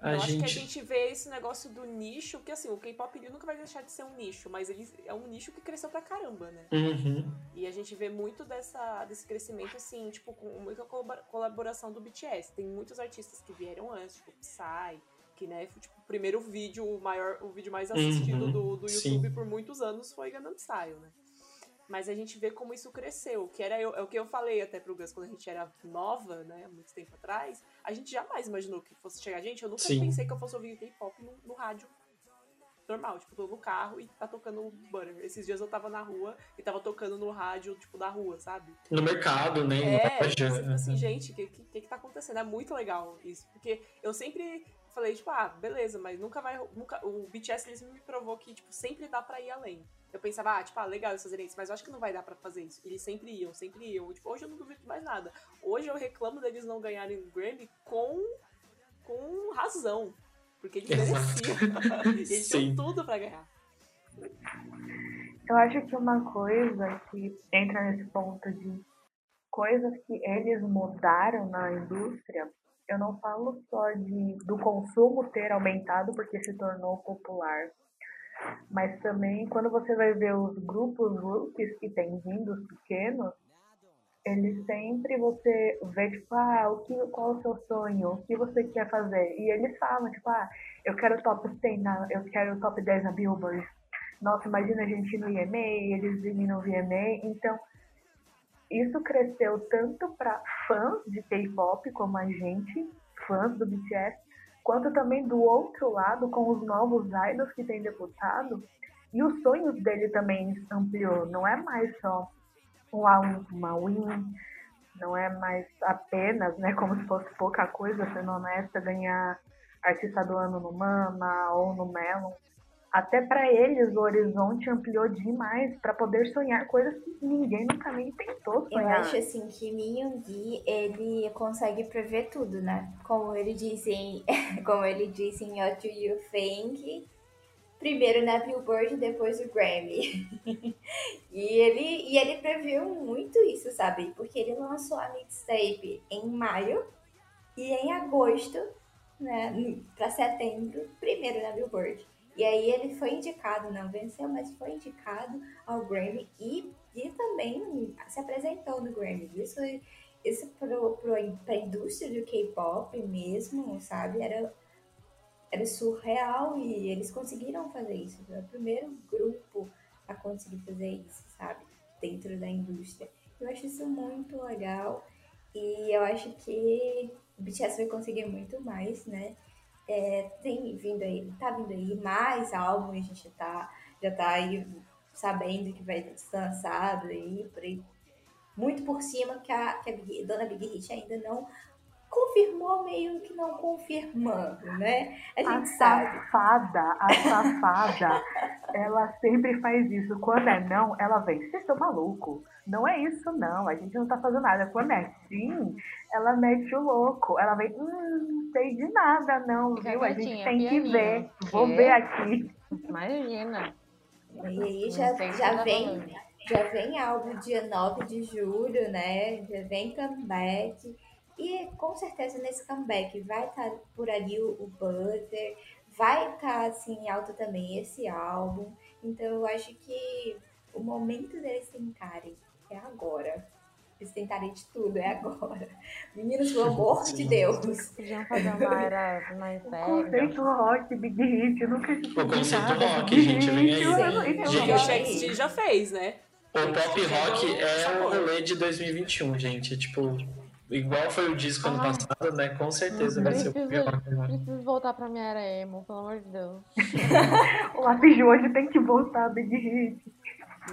A eu acho que a gente. gente vê esse negócio do nicho, que assim, o K-pop ele nunca vai deixar de ser um nicho, mas ele é um nicho que cresceu pra caramba, né? Uhum. E a gente vê muito dessa, desse crescimento, assim, tipo, com muita colabora- colaboração do BTS. Tem muitos artistas que vieram antes, tipo, Psy, que, né, foi, tipo, o primeiro vídeo, o maior, o vídeo mais assistido Uhum, do, do sim. YouTube por muitos anos foi Gangnam Style, né? Mas a gente vê como isso cresceu, que era eu, é o que eu falei até pro Gus quando a gente era nova, né, há muito tempo atrás. A gente jamais imaginou que fosse chegar. Gente, eu nunca Sim. pensei que eu fosse ouvir K-pop no, no rádio normal. Tipo, tô no carro e tá tocando Butter. Esses dias eu tava na rua e tava tocando no rádio, tipo, da rua, sabe? No mercado, né? É, tipo assim, gente, o que, que, que tá acontecendo? É muito legal isso. Porque eu sempre falei, tipo, ah, beleza, mas nunca vai. Nunca, o BTS eles me provou que, tipo, sempre dá pra ir além. Eu pensava, ah, tipo, ah, legal eles fazerem isso, mas eu acho que não vai dar pra fazer isso. Eles sempre iam, sempre iam. Tipo, hoje eu não duvido de mais nada. Hoje eu reclamo deles não ganharem o Grammy com, com razão. Porque eles mereciam. eles tinham tudo pra ganhar. Eu acho que uma coisa que entra nesse ponto de coisas que eles mudaram na indústria, eu não falo só de do consumo ter aumentado porque se tornou popular, mas também quando você vai ver os grupos rookies que tem vindo, os pequenos, eles sempre você vê, tipo, ah, o que, qual o seu sonho? O que você quer fazer? E eles falam, tipo, ah, eu quero top 10 na, eu quero top 10 na Billboard. Nossa, imagina a gente no EMA, eles irem no VMA. Então, isso cresceu tanto para fãs de K-pop como a gente, fãs do BTS, quanto também do outro lado com os novos idols que têm debutado. E os sonhos dele também ampliou. Não é mais só uma, uma win, não é mais apenas, né, como se fosse pouca coisa, sendo honesta, ganhar artista do ano no Mama ou no Melon. Até para eles o horizonte ampliou demais para poder sonhar coisas que ninguém nunca nem tentou Eu sonhar. acho assim que Minhyungi, ele consegue prever tudo, né? Como ele diz em, como ele diz em What Do You Think, primeiro na Billboard, depois o Grammy. e ele e ele previu muito isso, sabe? Porque ele lançou a mixtape em maio e em agosto, né, para setembro, primeiro na Billboard. E aí ele foi indicado, não venceu, mas foi indicado ao Grammy e, e também se apresentou no Grammy. Isso, isso pro, pro, pra indústria do K-pop mesmo, sabe? Era, era surreal e eles conseguiram fazer isso. Foi o primeiro grupo a conseguir fazer isso, sabe? Dentro da indústria. Eu acho isso muito legal e eu acho que o BTS vai conseguir muito mais, né? É, tem vindo aí, tá vindo aí mais álbuns, a gente tá, já tá aí sabendo que vai ser lançado aí, por aí, muito por cima que a, que a Big, Dona Big Hit ainda não confirmou, meio que não confirmando, né? A A gente sabe. safada, a safada, ela sempre faz isso. Quando é não, ela vem, vocês estão maluco. Não é isso não, a gente não tá fazendo nada. Quando é sim, ela mete o louco. Ela vem, hum, não sei de nada não, Fica viu? A gente tem que pianinho. ver. Vou Quê? ver aqui. Imagina. E aí já, que já vem falando. Já vem álbum dia 9 de julho, né? Já vem comeback. E com certeza nesse comeback vai estar por ali o, o Butter, vai estar assim em alta também esse álbum. Então eu acho que o momento deles tentarem é agora. Eles tentarem de tudo, é agora. Meninos, pelo amor de. Deus. Podiam fazer uma era mais O séria. conceito rock, Big Hit, eu nunca assisti O conceito rock, Big gente, vem aí. O Gente. não- Shakespeare já fez, né? O pop rock é o rolê de 2021, gente. Tipo, igual foi o disco ano passado, né? Com certeza vai ser o Preciso, rock agora. preciso voltar pra minha era emo, pelo amor de Deus. O lápis de hoje tem que voltar, Big Hit.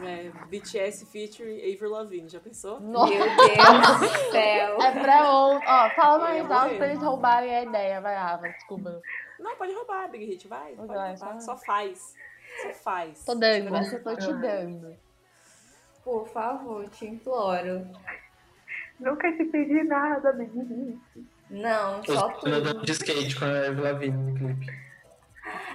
É, BTS featuring Avril Lavigne, já pensou? Nossa, Meu Deus do céu. é pra ontem. Ó, fala mais alto pra eles roubarem a ideia. Vai, Ava, desculpa. Não, pode roubar, Big Hit, vai. Pode Vai, roubar. só- Só faz. Só faz. Tô dando, Segura- eu tô te dando. Por favor, te imploro. Nunca te pedi nada, Hit. Não, só andando tudo. de skate com a Avril Lavigne no clipe.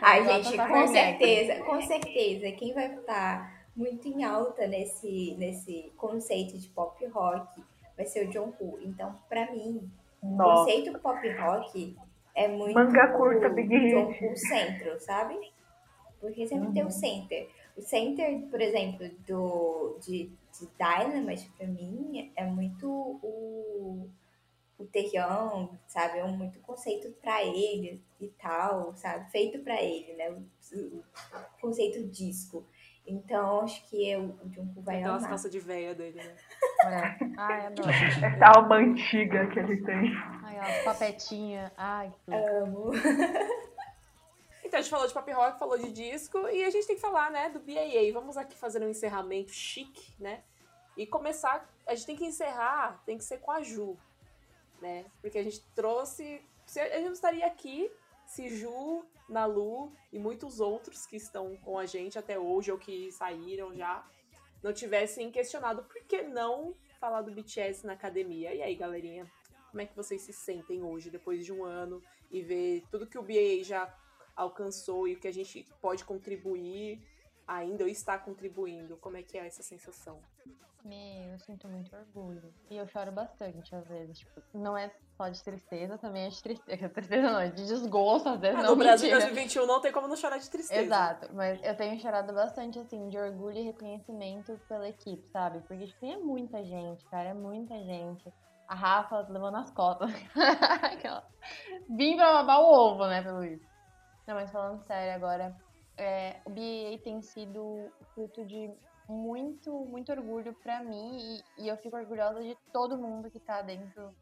Ai, gente, pra com certeza, com certeza, quem vai estar muito em alta nesse, nesse conceito de pop rock vai ser o Jungkook. Então, pra mim, o conceito pop rock é muito. Manga curta. O, o centro, sabe? Porque sempre tem o center. O center, por exemplo, do, de, de Dynamite, pra mim, é muito o, o Terrão, sabe? É um muito conceito pra ele e tal, sabe? Feito pra ele, né? O, o conceito disco. Então, acho que eu, o Junko vai Aquelas amar. calças de véia dele, né? É. Ai, adoro. Essa alma antiga que ele tem. Ai, ó, papetinha. Ai, que. Amo. Então, a gente falou de pop rock, falou de disco, e a gente tem que falar, né, do BAA. Vamos aqui fazer um encerramento chique, né? E começar, a gente tem que encerrar, tem que ser com a Ju, né? Porque a gente trouxe, a gente não estaria aqui se Ju, Nalu e muitos outros que estão com a gente até hoje ou que saíram já, não tivessem questionado por que não falar do BTS na academia. E aí, galerinha, como é que vocês se sentem hoje, depois de um ano, e ver tudo que o BAA já alcançou e o que a gente pode contribuir ainda ou está contribuindo? Como é que é essa sensação? Meu, eu sinto muito orgulho. E eu choro bastante, às vezes. Tipo, não é só de tristeza, também é de tristeza. Tristeza não, é de desgosto, às vezes. Ah, não, no Brasil mentira. 2021 não tem como não chorar de tristeza. Exato, mas eu tenho chorado bastante, assim, de orgulho e reconhecimento pela equipe, sabe? Porque, tipo, é muita gente, cara, é muita gente. A Rafa levando as costas. Aquela- Vim pra babar o ovo, né, pelo isso. Não, mas falando sério agora, é, o BA tem sido fruto de muito, muito orgulho pra mim e, e eu fico orgulhosa de todo mundo que tá dentro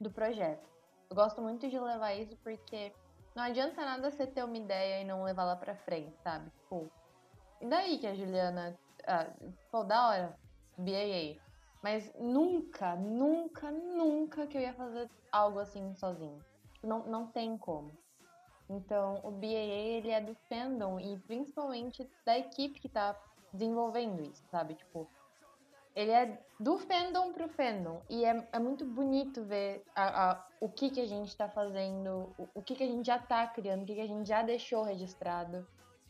do projeto. Eu gosto muito de levar isso porque não adianta nada você ter uma ideia e não levar lá pra frente, sabe? Tipo, e daí que a Juliana. Ah, pô, da hora, BAA. Mas nunca, nunca, nunca que eu ia fazer algo assim sozinho. Não, não tem como. Então, o BAA, ele é do fandom e principalmente da equipe que tá desenvolvendo isso, sabe? Tipo, ele é do fandom pro fandom. E é, é muito bonito ver a, a- o que, que a gente tá fazendo, o, o que, que a gente já tá criando, o que, que a gente já deixou registrado,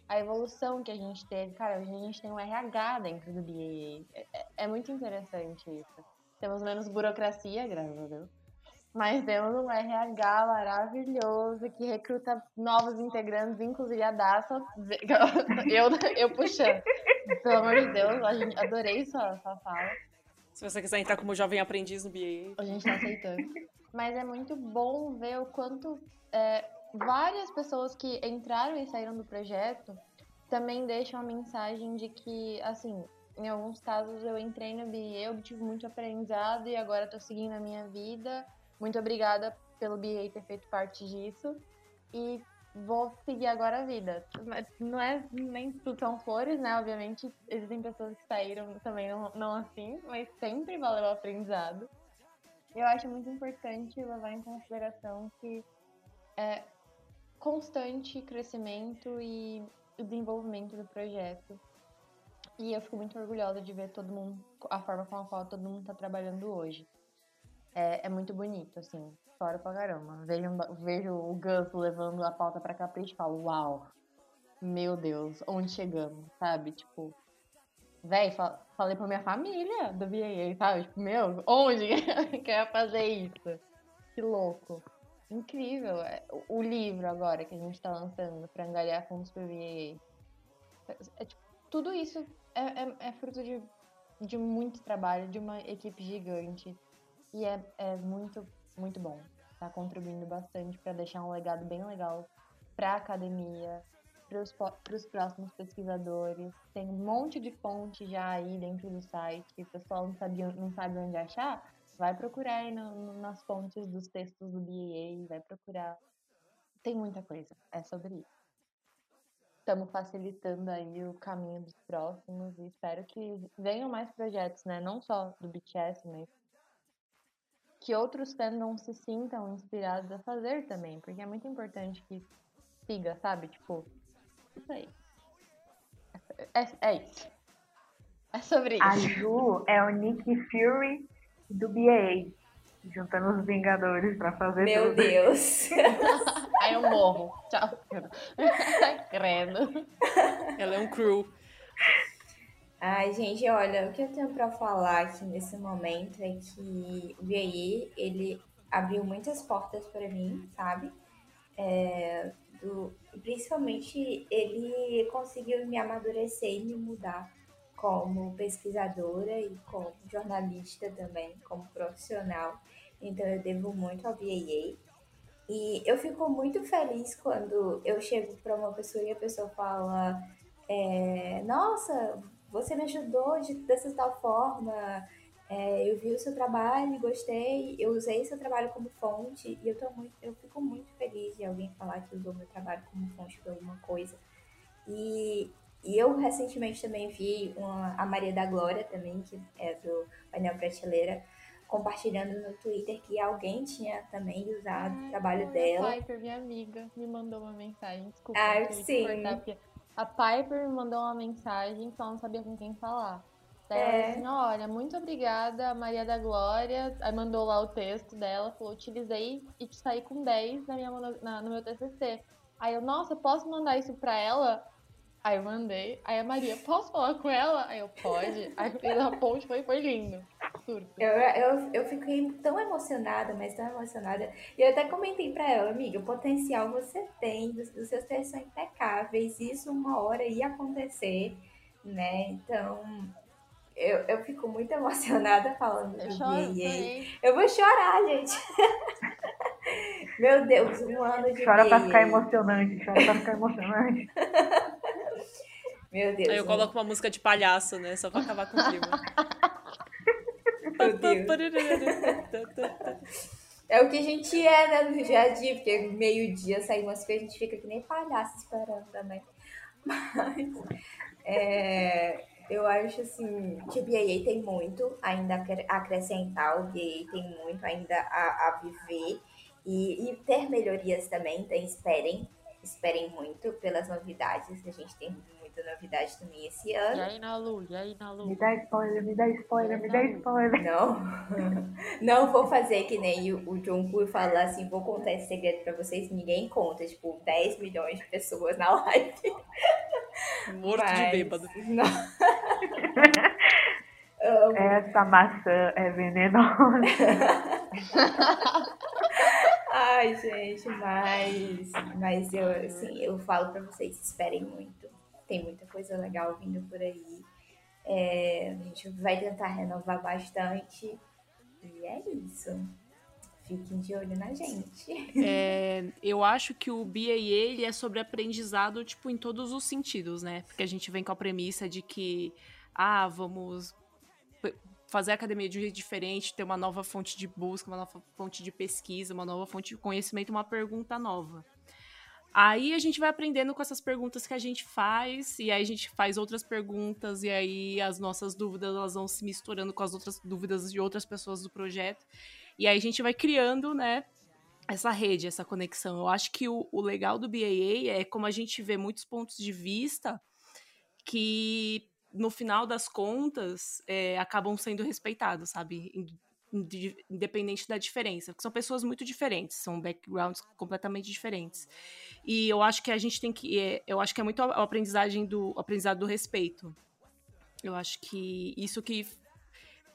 a evolução que a gente teve. Cara, hoje a gente tem um RH dentro do BAA. É, é- é muito interessante isso. Temos menos burocracia, graças a Deus. Mas temos um RH maravilhoso que recruta novos integrantes, inclusive a Daça. Eu, eu puxando. Pelo amor de Deus, adorei sua, sua fala. Se você quiser entrar como jovem aprendiz no BAA. A gente tá aceitando. Mas é muito bom ver o quanto é, várias pessoas que entraram e saíram do projeto também deixam a mensagem de que, assim, em alguns casos eu entrei no BA, eu obtive muito aprendizado e agora tô seguindo a minha vida. Muito obrigada pelo BA ter feito parte disso. E vou seguir agora a vida. Não é nem tudo são flores, né? Obviamente, existem pessoas que saíram também não, não assim, mas sempre valeu o aprendizado. Eu acho muito importante levar em consideração que é constante crescimento e desenvolvimento do projeto. E eu fico muito orgulhosa de ver todo mundo, a forma com a qual todo mundo está trabalhando hoje. É, é muito bonito, assim, choro pra caramba. Vejo, vejo o Gus levando a pauta pra capricho e falo, uau, meu Deus, onde chegamos, sabe? Tipo, véi, fa- falei pra minha família do BAA, sabe? Tipo, meu, onde que eu ia fazer isso? Que louco. Incrível. É, o- O livro agora que a gente tá lançando pra angariar fundos pro BAA. É, é, tipo, tudo isso é, é, é fruto de, de muito trabalho, de uma equipe gigante. E é, é muito, muito bom. Tá contribuindo bastante pra deixar um legado bem legal pra academia, para os próximos pesquisadores. Tem um monte de fonte já aí dentro do site. O pessoal não, sabia, não sabe onde achar. Vai procurar aí no- nas fontes dos textos do BAA, vai procurar. Tem muita coisa, é sobre isso. Estamos facilitando aí o caminho dos próximos e espero que venham mais projetos, né? Não só do BTS, mas que outros fandoms se sintam inspirados a fazer também, porque é muito importante que siga, sabe? Tipo, isso aí. É, é isso. É sobre A isso. Ju é o Nick Fury do BA, juntando os Vingadores pra fazer Meu tudo. Deus. Aí eu morro. Tchau. Credo. Ela é um crew. Ai, gente, olha, o que eu tenho pra falar aqui nesse momento é que o BAE, ele abriu muitas portas para mim, sabe? É, do, principalmente ele conseguiu me amadurecer e me mudar como pesquisadora e como jornalista também, como profissional. Então eu devo muito ao BAA. E eu fico muito feliz quando eu chego para uma pessoa e a pessoa fala: é, Nossa, você me ajudou de, dessa tal forma, é, eu vi o seu trabalho, gostei, eu usei seu trabalho como fonte e eu, tô muito, eu fico muito feliz de alguém falar que usou meu trabalho como fonte para alguma coisa. E, e eu recentemente também vi uma, a Maria da Glória também, que é do painel Prateleira, compartilhando no Twitter que alguém tinha também usado o trabalho dela. Piper, minha amiga, me mandou uma mensagem. Desculpa, ah, sim. Cortar, a Piper me mandou uma mensagem que ela não sabia com quem falar. Daí ela É. assim, olha, muito obrigada, Maria da Glória. Aí mandou lá o texto dela, falou, utilizei e saí com 10 na minha, na- no meu TCC. Aí eu, nossa, posso mandar isso pra ela? Aí eu mandei. Aí a Maria, posso falar com ela? Aí eu, pode. Aí eu fiz a ponte, foi, foi lindo. Surto. Eu, eu, eu fiquei tão emocionada, mas tão emocionada. E eu até comentei pra ela, amiga, o potencial você tem, os, os seus textos são impecáveis, isso uma hora ia acontecer, né? Então, eu, eu fico muito emocionada falando Eu do choro. Eu vou chorar, gente. Meu Deus, um ano de Chora pra BAA. ficar emocionante, chora pra ficar emocionante. Meu Deus. Aí eu um- coloco uma música de palhaço, né? Só pra acabar com o clima. É o que a gente é, né, no dia a dia, porque meio-dia sai umas coisas, a gente fica que nem palhaço esperando também. Mas é, eu acho assim que o BAA tem muito ainda a acre- a acrescentar, o BAA tem muito ainda a, a viver e, e ter melhorias também, então esperem, esperem muito pelas novidades, a gente tem muita novidade também esse E ano. aí, Nalu? E aí, Nalu? Me dá spoiler, me dá spoiler, me dá spoiler. Não, não vou fazer que nem o, o Jungkook falar assim, vou contar esse segredo pra vocês, ninguém conta, tipo, 10 milhões de pessoas na live. Morto de Mas- bêbado. Não. Essa maçã é venenosa. Ai, gente, mas, mas eu, assim, eu falo pra vocês, esperem muito. Tem muita coisa legal vindo por aí. É, a gente vai tentar renovar bastante. E é isso. Fiquem de olho na gente. É, eu acho que o BAA ele é sobre aprendizado, tipo, em todos os sentidos, né? Porque a gente vem com a premissa de que, ah, vamos fazer a academia de um jeito diferente, ter uma nova fonte de busca, uma nova fonte de pesquisa, uma nova fonte de conhecimento, uma pergunta nova. Aí a gente vai aprendendo com essas perguntas que a gente faz, e aí a gente faz outras perguntas, e aí as nossas dúvidas elas vão se misturando com as outras dúvidas de outras pessoas do projeto. E aí a gente vai criando, né, essa rede, essa conexão. Eu acho que o, o legal do BAA é como a gente vê muitos pontos de vista que, no final das contas, é, acabam sendo respeitados, sabe? Ind- ind- Independente da diferença. Porque são pessoas muito diferentes, são backgrounds completamente diferentes. E eu acho que a gente tem que. é, eu acho que é muito a a aprendizagem do o aprendizado do respeito. Eu acho que isso que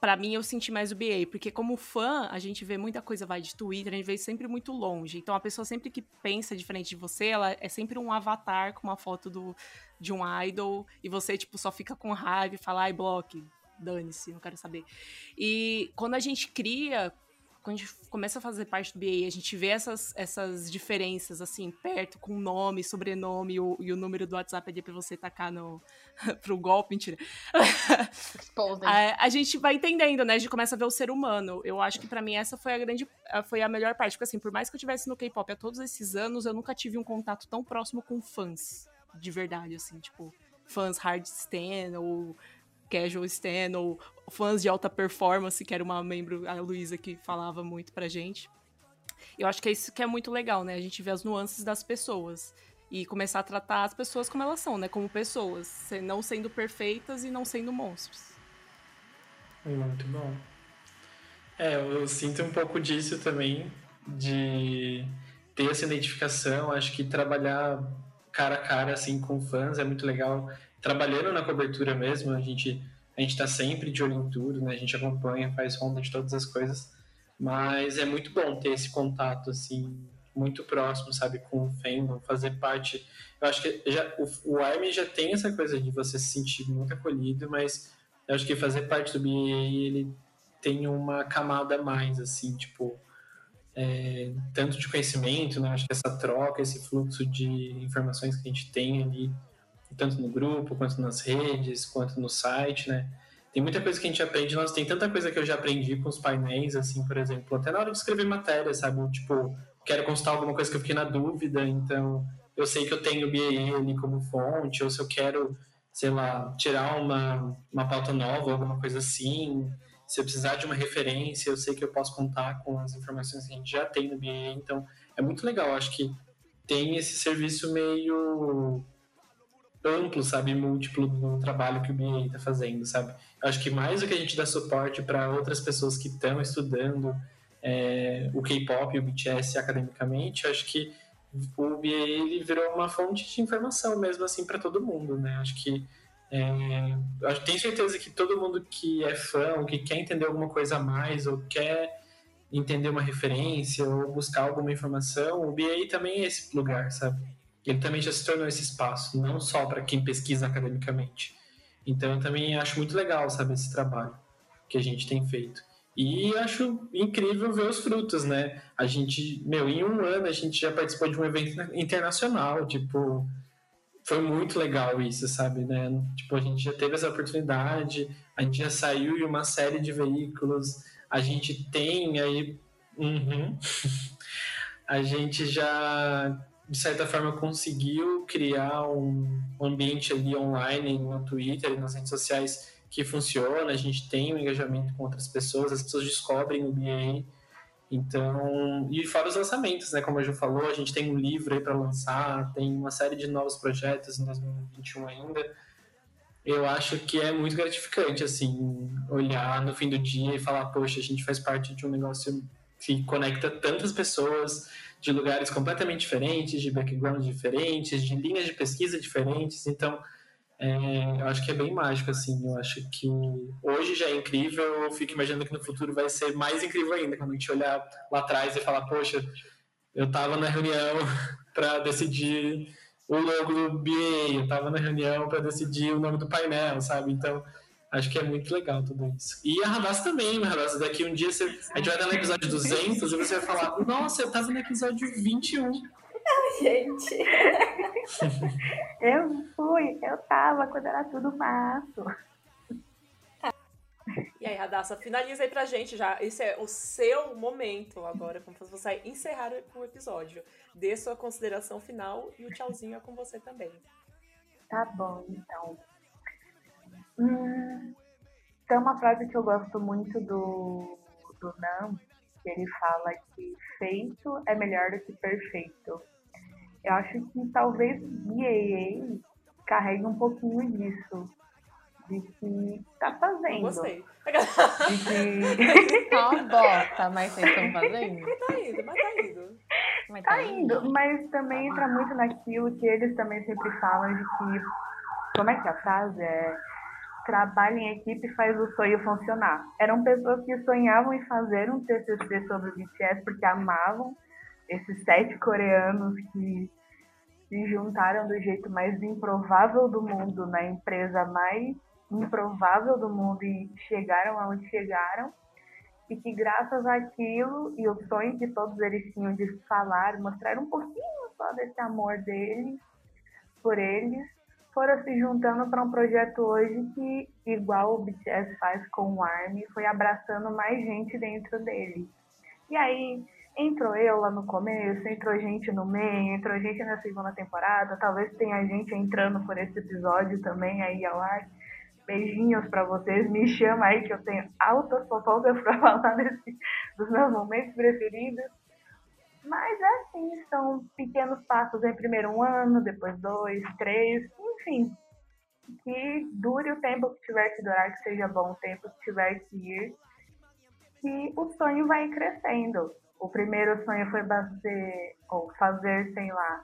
Pra mim, eu senti mais o BA, porque como fã, a gente vê muita coisa, vai, de Twitter, a gente vê sempre muito longe. Então, a pessoa sempre que pensa diferente de você, ela é sempre um avatar com uma foto do, de um idol, e você, tipo, só fica com raiva e fala, ai, bloque, dane-se, não quero saber. E quando a gente cria, quando a gente começa a fazer parte do BA, a gente vê essas, essas diferenças, assim, perto, com nome, sobrenome e o, e o número do WhatsApp ali pra você tacar no, pro golpe, mentira. A, a gente vai entendendo, né? A gente começa a ver o ser humano. Eu acho que pra mim essa foi a grande, foi a melhor parte, porque assim, por mais que eu tivesse no K-pop há todos esses anos, eu nunca tive um contato tão próximo com fãs, de verdade, assim, tipo, fãs hard stan ou casual stan ou fãs de alta performance, que era uma membro, a Luísa que falava muito pra gente. Eu acho que é isso que é muito legal, né? A gente vê as nuances das pessoas e começar a tratar as pessoas como elas são, né? Como pessoas, não sendo perfeitas e não sendo monstros. Muito bom. É, eu sinto um pouco disso também, de ter essa identificação. Acho que trabalhar cara a cara, assim, com fãs é muito legal. Trabalhando na cobertura mesmo, a gente, a gente tá sempre de olho em tudo, né? A gente acompanha, faz ronda de todas as coisas. Mas é muito bom ter esse contato, assim, muito próximo, sabe, com o fandom, fazer parte. Eu acho que já, o, o Army já tem essa coisa de você se sentir muito acolhido, mas eu acho que fazer parte do BA ele tem uma camada a mais, assim, tipo, é, tanto de conhecimento, né? Acho que essa troca, esse fluxo de informações que a gente tem ali, tanto no grupo, quanto nas redes, quanto no site, né? Tem muita coisa que a gente aprende, nossa, tem tanta coisa que eu já aprendi com os painéis, assim, por exemplo, até na hora de escrever matéria, sabe? Tipo, quero constar alguma coisa que eu fiquei na dúvida, então eu sei que eu tenho o BAE ali como fonte, ou se eu quero, sei lá, tirar uma, uma pauta nova, alguma coisa assim, se eu precisar de uma referência, eu sei que eu posso contar com as informações que a gente já tem no BA, então é muito legal. Acho que tem esse serviço meio amplo, sabe, múltiplo no trabalho que o BA está fazendo, sabe? Eu acho que mais do que a gente dá suporte para outras pessoas que estão estudando é, o K-pop e o BTS academicamente, acho que o BA ele virou uma fonte de informação mesmo assim para todo mundo, né? Acho que é, eu tenho certeza que todo mundo que é fã, ou que quer entender alguma coisa a mais, ou quer entender uma referência, ou buscar alguma informação, o BA também é esse lugar, sabe? Ele também já se tornou esse espaço, não só para quem pesquisa academicamente. Então eu também acho muito legal, sabe, esse trabalho que a gente tem feito. E acho incrível ver os frutos, né? A gente, meu, em um ano a gente já participou de um evento internacional, tipo, foi muito legal isso, sabe, né? Tipo, a gente já teve essa oportunidade, a gente já saiu em uma série de veículos, a gente tem aí. Uhum. a gente já, de certa forma, conseguiu criar um, ambiente ali online, no Twitter nas redes sociais que funciona, a gente tem um engajamento com outras pessoas, as pessoas descobrem o BA então, e fora os lançamentos, né? Como a Ju falou, a gente tem um livro aí para lançar, tem uma série de novos projetos em 2021 ainda. Eu acho que é muito gratificante, assim, olhar no fim do dia e falar, poxa, a gente faz parte de um negócio que conecta tantas pessoas de lugares completamente diferentes, de backgrounds diferentes, de linhas de pesquisa diferentes. Então, é, eu acho que é bem mágico, assim. Eu acho que hoje já é incrível, eu fico imaginando que no futuro vai ser mais incrível ainda, quando a gente olhar lá atrás e falar, poxa, eu estava na reunião para decidir o logo do BA, eu estava na reunião para decidir o nome do painel, sabe? Então, acho que é muito legal tudo isso. E a Radassa também, né, Radassa? Daqui um dia você, a gente vai dar no episódio 200 e você vai falar, nossa, eu estava no episódio 21. Não, gente. eu fui, eu tava quando era tudo mato. E aí, Radassa, finaliza aí pra gente já. Esse é o seu momento agora, como você vai encerrar o episódio. Dê sua consideração final e o tchauzinho é com você também. Tá bom, então. Hum, tem uma frase que eu gosto muito do, do Nam, que ele fala que feito é melhor do que perfeito. Eu acho que talvez BAA carregue um pouquinho disso. De que tá fazendo. Eu gostei. De que... Tá uma bosta, mas vocês estão fazendo? Mas tá indo, mas tá indo. Mas Tá indo, mas também entra muito naquilo que eles também sempre falam de que. Como é que é a frase é? Trabalho em equipe faz o sonho funcionar. Eram pessoas que sonhavam em fazer um TCC sobre o BTS porque amavam esses sete coreanos que se juntaram do jeito mais improvável do mundo, na empresa mais improvável do mundo e chegaram aonde chegaram. E que graças àquilo e o sonho que todos eles tinham de falar, mostrar um pouquinho só desse amor deles por eles, foram se juntando para um projeto hoje que, igual o BTS faz com o ARMY, foi abraçando mais gente dentro dele. E aí, entrou eu lá no começo, entrou gente no meio, entrou gente na segunda temporada, talvez tenha gente entrando por esse episódio também aí ao ar. Beijinhos para vocês, me chama aí que eu tenho altas fofocas para falar nesse, dos meus momentos preferidos. Mas é assim, são pequenos passos em primeiro um ano, depois dois, três, enfim. Que dure o tempo que tiver que durar, que seja bom o tempo que tiver que ir. Que o sonho vai crescendo. O primeiro sonho foi fazer, ou fazer, sei lá,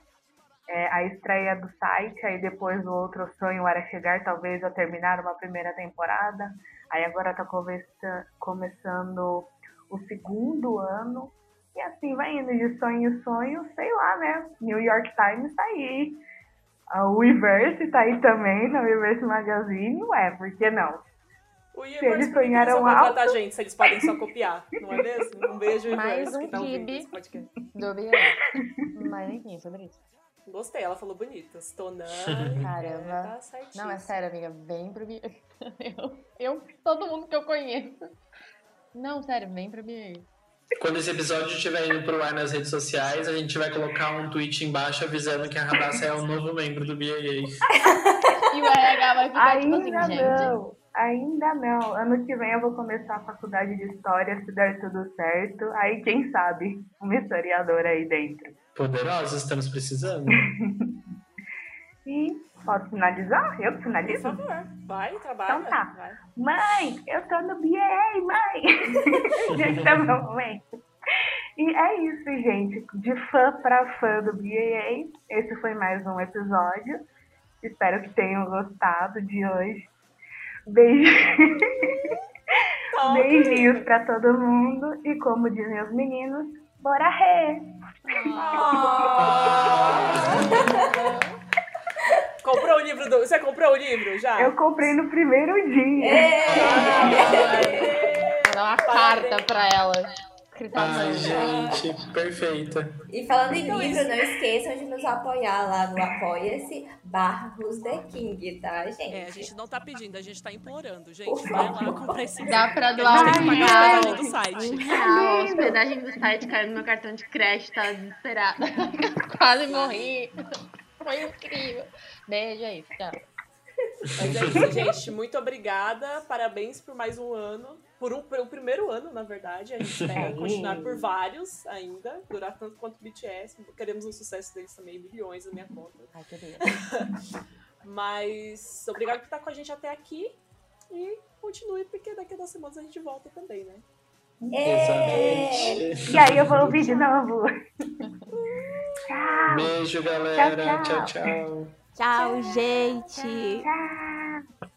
é, a estreia do site, aí depois o outro sonho era chegar talvez a terminar uma primeira temporada, aí agora está começando o segundo ano. E assim vai indo de sonho em sonho, sei lá, né? New York Times tá aí. A Weverse tá aí também, na Weverse Magazine. Ué, por que não? O eles Universe por que sonharam eles contratar alto. gente se eles podem só copiar, não é mesmo? Um beijo, Mais Universe, um que tá kibe. Do BA. Mas enfim, sobre isso. Gostei, ela falou bonito. Stonani. Caramba. Tá. Não, é sério, amiga, vem pro BA. Eu, eu, todo mundo que eu conheço. Não, sério, vem pro BA. Quando esse episódio estiver indo pro ar nas redes sociais, a gente vai colocar um tweet embaixo avisando que a Radassa é o novo membro do BAA. E o RH vai ficar tipo assim, Ainda gente. não, ainda não. Ano que vem eu vou começar a faculdade de História, se der tudo certo. Aí, quem sabe, uma historiadora aí dentro. Poderosos, estamos precisando. E posso finalizar? Eu que Por finalizo? favor, vai, trabalha. Então tá. vai. Mãe, eu tô no BA, mãe! gente, tá bom, momento. E é isso, gente. De fã pra fã do BAA, esse foi mais um episódio. Espero que tenham gostado de hoje. Beijo. Beijinhos pra todo mundo. E como dizem os meninos, bora ré! Comprou o livro do. Você comprou o livro já? Eu comprei no primeiro dia. Vou dar uma carta pra ela. Ai, gente, perfeita. E falando em Então, livro, isso- não esqueçam de nos apoiar lá no Apoia-se barra Who's the King, tá, gente? É, a gente não tá pedindo, a gente tá implorando, Por gente. Vai lá favor. comprar esse livro. Dá pra doar um real. hospedagem do site. A hospedagem do site caiu no meu cartão de crédito, tava desesperada. Quase morri. Foi incrível. Beijo aí, tchau. Mas é isso, gente. Muito obrigada. Parabéns por mais um ano. Por um, pelo primeiro ano, na verdade. A gente espera continuar por vários ainda. Durar tanto quanto o BTS. Queremos um sucesso deles também, milhões na minha conta. Ai. Mas obrigado por estar com a gente até aqui. E continue, porque daqui a duas semanas a gente volta também, né? Exatamente. E aí eu vou ouvir de novo. Tchau, Beijo, galera. Tchau, tchau. tchau. tchau. Tchau, gente. tchau.